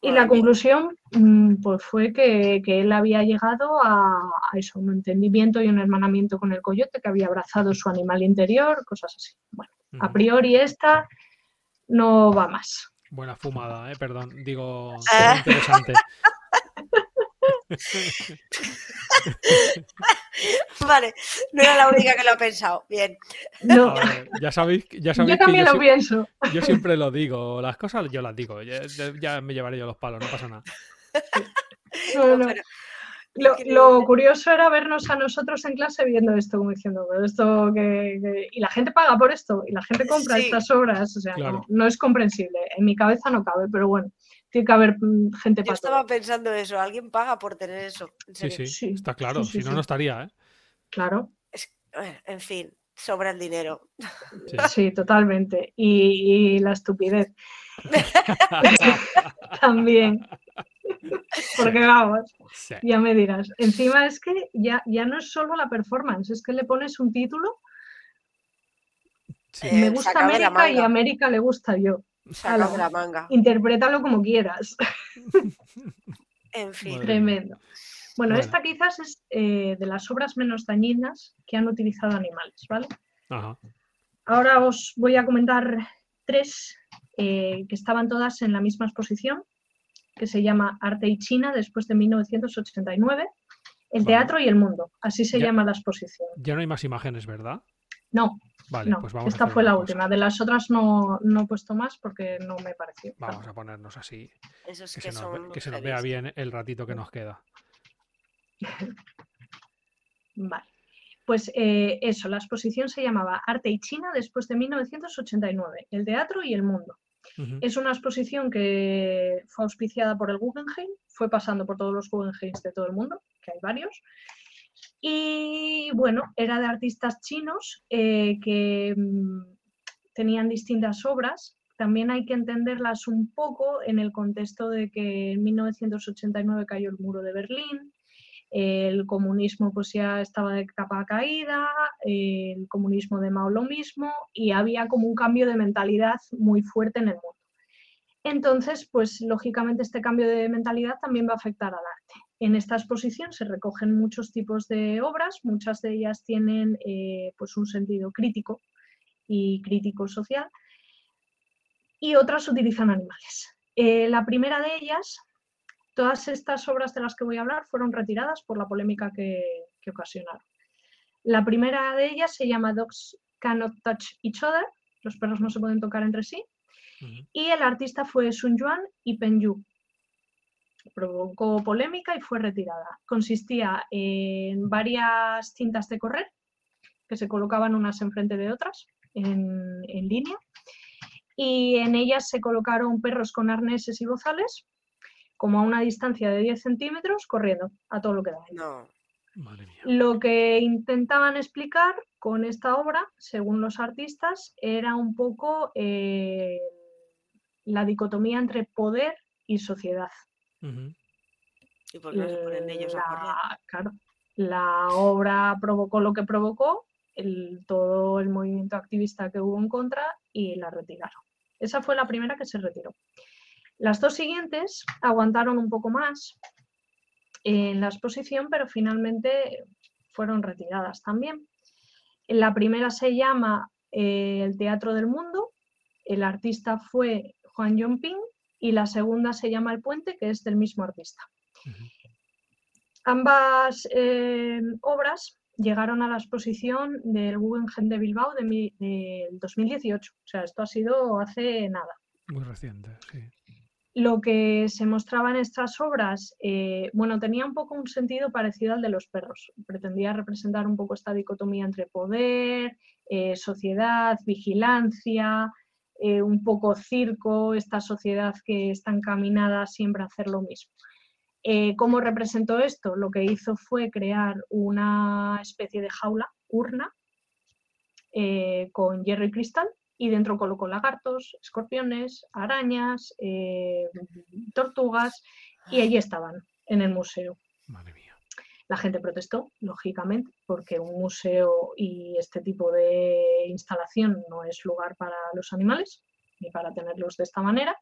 Y la conclusión mm, pues fue que, él había llegado a, eso, un entendimiento y un hermanamiento con el coyote, que había abrazado su animal interior, cosas así. Bueno, a priori esta no va más. Buena fumada, ¿eh? perdón, digo, ah. *laughs* interesante. *laughs* vale, no era la única que lo ha pensado. Bien. No. ya sabéis, ya sabéis yo también lo pienso. Yo siempre lo digo, las cosas yo las digo, ya, me llevaré yo los palos, no pasa nada. *laughs* Lo, curioso era vernos a nosotros en clase viendo esto, como diciendo, esto que, y la gente paga por esto, y la gente compra estas obras, o sea, no, es comprensible. En mi cabeza no cabe, pero bueno, tiene que haber mm, gente Yo estaba pensando eso, alguien paga por tener eso. Sí, sí, está claro, si no, no estaría, ¿eh? Claro. en fin, sobra el dinero. Sí, *laughs* totalmente. Y, la estupidez. *laughs* *laughs* También. Porque vamos, ya me dirás. Encima es que ya, ya no es solo la performance, es que le pones un título. Me gusta América y América le gusta yo. La manga. Interprétalo como quieras. *laughs* en fin. Tremendo. Bueno, esta quizás es eh, de las obras menos dañinas que han utilizado animales, ¿vale? Ahora os voy a comentar tres eh, que estaban todas en la misma exposición, que se llama Arte y China después de 1989, el teatro y el mundo. Así se llama la exposición. Ya no hay más imágenes, ¿verdad? No. Vale, pues vamos Esta fue la última. De las otras no, no, he puesto más porque no me pareció. Vamos a ponernos así. que, se, nos, vea bien el ratito que nos queda. *laughs* vale. Pues eh, eso, la exposición se llamaba Arte y China después de 1989, el teatro y el mundo. Es una exposición que fue auspiciada por el Guggenheim, fue pasando por todos los Guggenheims de todo el mundo, que hay varios. Y bueno, era de artistas chinos eh, que mm, tenían distintas obras. También hay que entenderlas un poco en el contexto de que en 1989 cayó el muro de Berlín, el comunismo pues ya estaba de capa caída, el comunismo de Mao lo mismo y había como un cambio de mentalidad muy fuerte en el mundo. Entonces, pues lógicamente este cambio de mentalidad también va a afectar al arte. En esta exposición se recogen muchos tipos de obras, muchas de ellas tienen eh, pues un sentido crítico y crítico social y otras utilizan animales. Eh, la primera de ellas Todas estas obras de las que voy a hablar fueron retiradas por la polémica que, ocasionaron. La primera de ellas se llama Dogs Cannot Touch Each Other, los perros no se pueden tocar entre sí, y el artista fue Sun Yuan y Pen Yu. Provocó polémica y fue retirada. Consistía en varias cintas de correr que se colocaban unas enfrente de otras en, en línea y en ellas se colocaron perros con arneses y bozales como a una distancia de 10 centímetros, corriendo a todo lo que da. No. Lo que intentaban explicar con esta obra, según los artistas, era un poco eh, la dicotomía entre poder y sociedad. ¿Y por qué no se ponen ellos la, Claro, la obra provocó lo que provocó, el, todo el movimiento activista que hubo en contra y la retiraron. Esa fue la primera que se retiró. Las dos siguientes aguantaron un poco más en la exposición, pero finalmente fueron retiradas también. La primera se llama eh, El Teatro del Mundo, el artista fue Juan Yongping y la segunda se llama El Puente, que es del mismo artista. Ambas eh, obras llegaron a la exposición del Guggenheim de Bilbao del 2018, o sea, esto ha sido hace nada. Muy reciente, sí lo que se mostraba en estas obras, eh, bueno, tenía un poco un sentido parecido al de los perros. Pretendía representar un poco esta dicotomía entre poder, eh, sociedad, vigilancia, eh, un poco circo, esta sociedad que está encaminada siempre a hacer lo mismo. ¿Cómo representó esto? Lo que hizo fue crear una especie de jaula, urna, eh, con hierro y cristal y dentro colocó lagartos, escorpiones, arañas, eh, tortugas y allí estaban en el museo. Madre mía. La gente protestó, lógicamente, porque un museo y este tipo de instalación no es lugar para los animales ni para tenerlos de esta manera.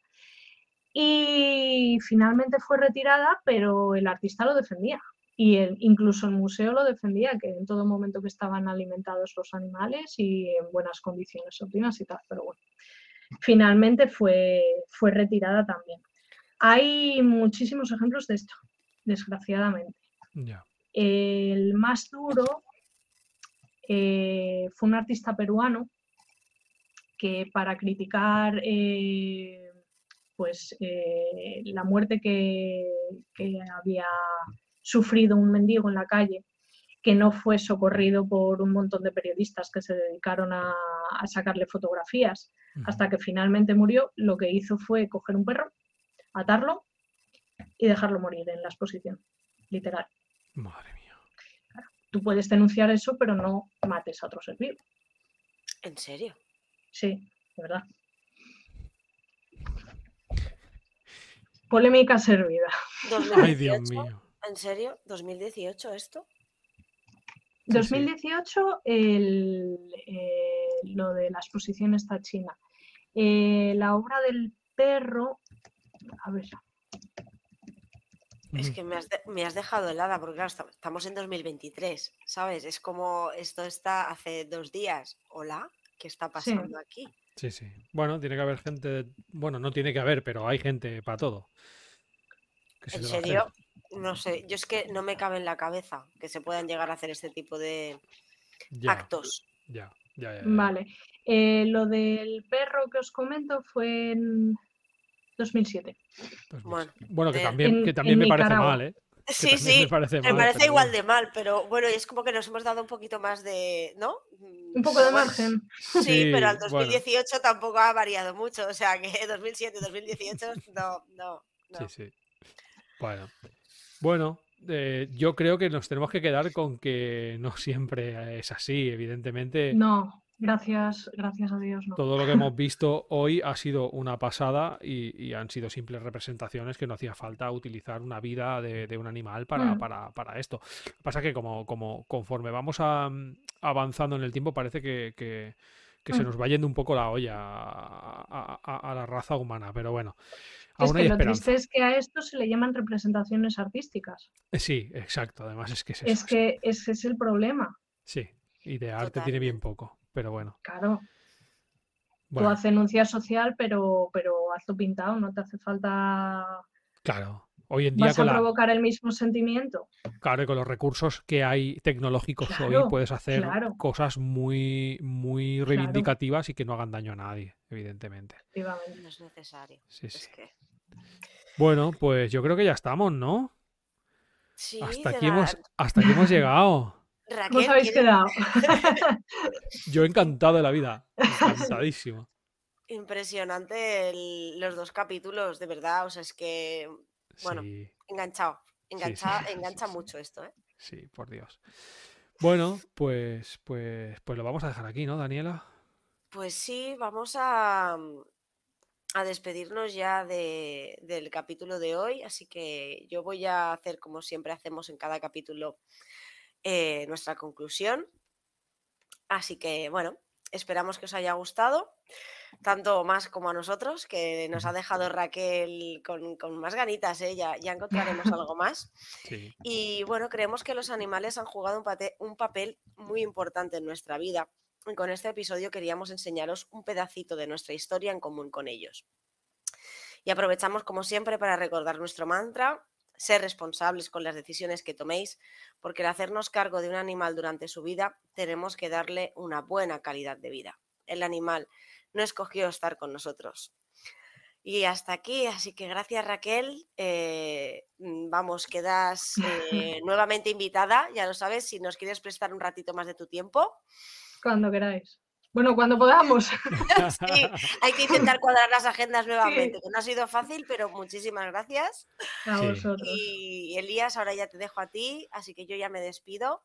Y finalmente fue retirada, pero el artista lo defendía. Y incluso el museo lo defendía, que en todo momento que estaban alimentados los animales y en buenas condiciones óptimas y tal. Pero bueno, finalmente fue, fue retirada también. Hay muchísimos ejemplos de esto, desgraciadamente. El más duro eh, fue un artista peruano que para criticar eh, pues, eh, la muerte que, había sufrido un mendigo en la calle, que no fue socorrido por un montón de periodistas que se dedicaron a, sacarle fotografías hasta que finalmente murió, lo que hizo fue coger un perro, atarlo y dejarlo morir en la exposición, literal. Madre mía. tú puedes denunciar eso, pero no mates a otro ser vivo. ¿En serio? Sí, de verdad. Polémica servida. Ay, Dios mío. ¿En serio? ¿2018 esto? 2018 el, eh, lo de la exposición está china. Eh, la obra del perro, a ver. Es que me has, me has, dejado helada, porque claro, estamos en 2023, ¿sabes? Es como esto está hace dos días. ¿Hola? ¿Qué está pasando aquí? Sí, sí. Bueno, tiene que haber gente. Bueno, no tiene que haber, pero hay gente para todo. ¿En serio? No sé. Yo es que no me cabe en la cabeza que se puedan llegar a hacer este tipo de actos. Ya, ya, ya. Vale. Eh, lo del perro que os comento fue en 2007. Bueno, bueno, que también, que también me parece mal, ¿eh? Sí, sí, me parece, igual de mal, pero bueno, es como que nos hemos dado un poquito más de, ¿no? Un poco de margen. Sí, pero al 2018 tampoco ha variado mucho, o sea que *laughs* 2007, 2018, no, no, Sí, sí. Bueno, bueno, eh, yo creo que nos tenemos que quedar con que no siempre es así, evidentemente. No, Gracias, gracias a Dios. Todo lo que hemos visto hoy ha sido una pasada y, han sido simples representaciones que no hacía falta utilizar una vida de, un animal para, mm. para, para, esto. Lo que pasa es que como, como conforme vamos a, avanzando en el tiempo parece que, que, se mm. nos va yendo un poco la olla a, la raza humana, pero bueno. Es que lo triste es que a esto se le llaman representaciones artísticas. Eh, sí, exacto. Además es que es, es que ese es el problema. Sí, y de arte tiene bien poco pero bueno. Claro. Tú haces denuncia social, pero, pero hazlo pintado, no te hace falta. Claro. Hoy en día. ¿Vas a provocar el mismo sentimiento? Claro, y con los recursos que hay tecnológicos hoy puedes hacer cosas muy, muy reivindicativas y que no hagan daño a nadie, evidentemente. No es necesario. Sí, sí. Bueno, pues yo creo que ya estamos, ¿no? Sí, hasta, aquí hemos, *laughs* hasta aquí hemos llegado. ¿Cómo os habéis quedado? *laughs* Yo encantado de la vida, encantadísimo. Impresionante los dos capítulos, de verdad. O sea, es que, bueno, enganchado. engancha mucho esto, ¿eh? Sí, por Dios. Bueno, pues, pues, pues lo vamos a dejar aquí, ¿no, Daniela? Pues sí, vamos a, a despedirnos ya del capítulo de hoy. Así que yo voy a hacer como siempre hacemos en cada capítulo eh, nuestra conclusión. Así que, bueno, esperamos que os haya gustado, tanto más como a nosotros, que nos ha dejado Raquel con, más ganitas, ¿eh? ya, encontraremos *laughs* algo más. Y bueno, creemos que los animales han jugado un, papel muy importante en nuestra vida. Y con este episodio queríamos enseñaros un pedacito de nuestra historia en común con ellos. Y aprovechamos, como siempre, para recordar nuestro mantra, ser responsables con las decisiones que toméis, porque al hacernos cargo de un animal durante su vida, tenemos que darle una buena calidad de vida. El animal no escogió estar con nosotros. Y hasta aquí, así que gracias Raquel. Eh, mm, vamos, quedas eh, *laughs* nuevamente invitada, ya lo sabes, si nos quieres prestar un ratito más de tu tiempo. Cuando queráis. Bueno, cuando podamos. *laughs* sí, hay que intentar cuadrar las agendas nuevamente, que no ha sido fácil, pero muchísimas gracias. A vosotros. Y Elías, ahora ya te dejo a ti, así que yo ya me despido.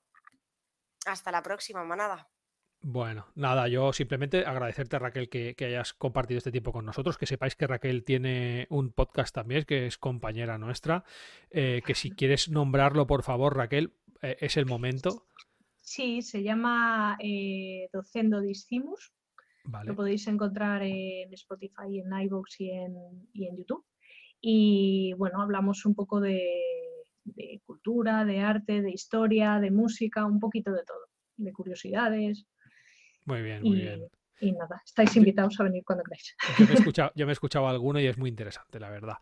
Hasta la próxima, manada. Bueno, nada, yo simplemente agradecerte, Raquel, que, hayas compartido este tiempo con nosotros, que sepáis que Raquel tiene un podcast también, que es compañera nuestra, eh, que si *laughs* quieres nombrarlo, por favor, Raquel, eh, es el momento. Sí, se llama eh, Docendo Discimus. Lo podéis encontrar en Spotify, en iVoox y en, y en YouTube. Y bueno, hablamos un poco de, de cultura, de arte, de historia, de música, un poquito de todo, de curiosidades. Muy bien, muy bien. Y nada, estáis invitados a venir cuando queráis. Yo me, he escuchado, yo me he escuchado alguno y es muy interesante, la verdad.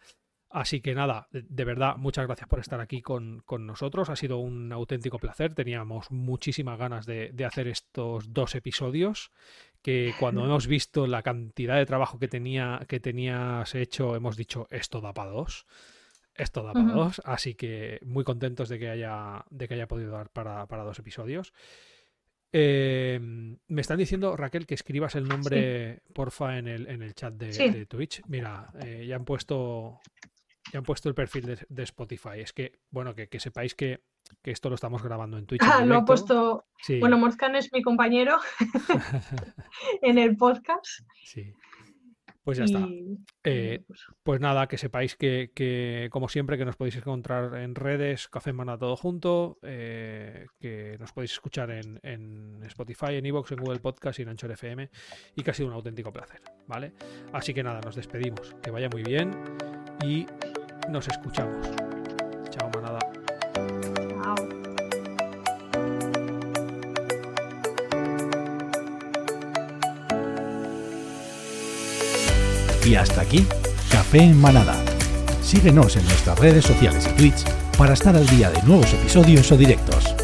Así que nada, de, verdad, muchas gracias por estar aquí con, nosotros. Ha sido un auténtico placer. Teníamos muchísimas ganas de, hacer estos dos episodios. Que cuando *laughs* hemos visto la cantidad de trabajo que, tenía, que tenías hecho, hemos dicho esto da para dos. Esto da para dos. Así que muy contentos de que haya, de que haya podido dar para, para dos episodios. Em, me están diciendo, Raquel, que escribas el nombre, porfa, en el, en el chat de, Twitch. Mira, eh, ya han puesto ya han puesto el perfil de, Spotify. Es que, bueno, que, sepáis que, esto lo estamos grabando en Twitch. Ah, lo ha puesto. Bueno, Morzcan es mi compañero *laughs* en el podcast. Sí. Pues ya está. Eh, pues, pues nada, que sepáis que, como siempre, que nos podéis encontrar en redes, Café Mana todo junto, eh, que nos podéis escuchar en, Spotify, en Evox, en Google Podcast y en Anchor FM, y que ha sido un auténtico placer, ¿vale? Así que nada, nos despedimos. Que vaya muy bien y nos escuchamos. Chao, manada. Y hasta aquí, Café en Manada. Síguenos en nuestras redes sociales y Twitch para estar al día de nuevos episodios o directos.